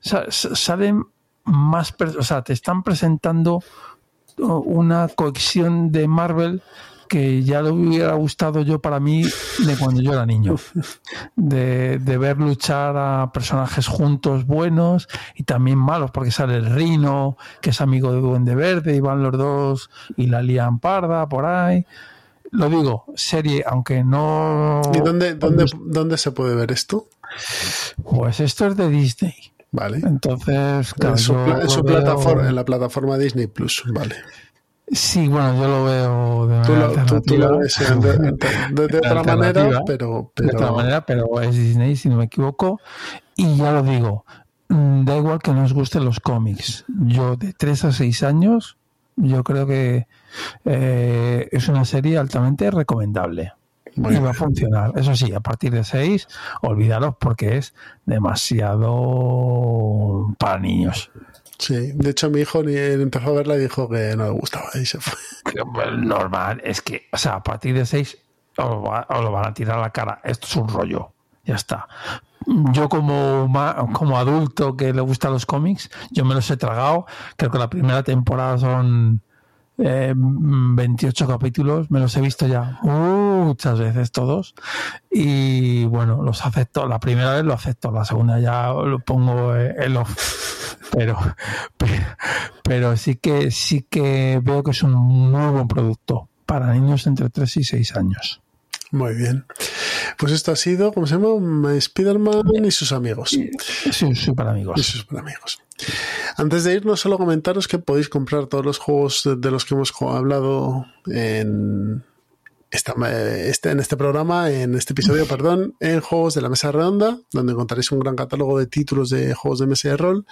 salen más, o sea, te están presentando una colección de Marvel que ya le hubiera gustado yo para mí de cuando yo era niño. De, de, ver luchar a personajes juntos buenos y también malos, porque sale el Rino, que es amigo de Duende Verde, y van los dos y la lían parda por ahí lo digo, serie, aunque no. ¿Y dónde, dónde, dónde se puede ver esto? Pues esto es de Disney. Vale. Entonces, claro, en, su, plataforma, en la plataforma Disney Plus, vale. Sí, bueno, yo lo veo de tú lo, tú, lo ves de, de, otra manera, pero, pero, De otra manera, pero es Disney, si no me equivoco. Y ya lo digo, mm, da igual que nos gusten los cómics. Yo de 3 a 6 años, yo creo que eh, es una serie altamente recomendable. y va a funcionar. Eso sí, a partir de 6, olvídalos porque es demasiado para niños. Sí, de hecho mi hijo ni empezó a verla y dijo que no le gustaba y se fue. Normal, es que, o sea, a partir de 6 os, lo van a tirar a la cara. Esto es un rollo. Ya está. Yo como, como adulto que le gustan los cómics, yo me los he tragado. Creo que la primera temporada son 28 eh, capítulos, me los he visto ya muchas veces todos y bueno, los acepto, la primera vez lo acepto, la segunda ya lo pongo en off, pero, pero, sí que sí que veo que es un muy buen producto para niños entre 3 y 6 años. Muy bien. Pues esto ha sido, ¿cómo se llama? Spider-Man y sus amigos. Y sus super amigos. Y sus super amigos. Antes de irnos, solo comentaros que podéis comprar todos los juegos de los que hemos hablado en, esta, este, en este programa, en este episodio, perdón, en Juegos de la Mesa Redonda, donde encontraréis un gran catálogo de títulos de juegos de mesa de rol.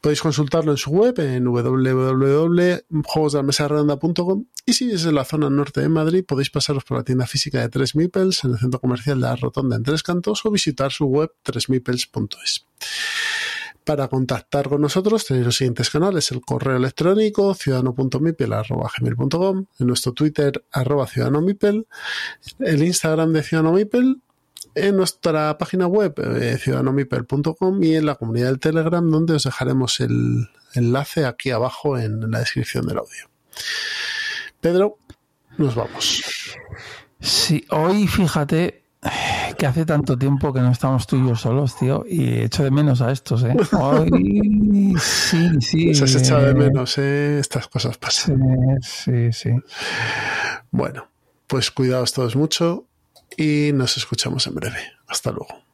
Podéis consultarlo en su web en www.juegosdelamesarredonda.com y si es en la zona norte de Madrid, podéis pasaros por la tienda física de Tres Mipels en el centro comercial de la Rotonda en Tres Cantos o visitar su web tresmipels.es. Para contactar con nosotros tenéis los siguientes canales, el correo electrónico ciudadano.mipel.com, en nuestro Twitter arroba ciudadanomipel, el Instagram de Ciudadano Mipel, en nuestra página web eh, ciudadanomipel.com y en la comunidad del Telegram donde os dejaremos el enlace aquí abajo en la descripción del audio. Pedro, nos vamos. Sí, hoy fíjate, que hace tanto tiempo que no estamos tú y yo solos, tío, y echo de menos a estos, ¿eh? sí, sí. Se has echado de menos, ¿eh? Estas cosas pasan. Sí, sí, Bueno, pues cuidaos todos mucho y nos escuchamos en breve. Hasta luego.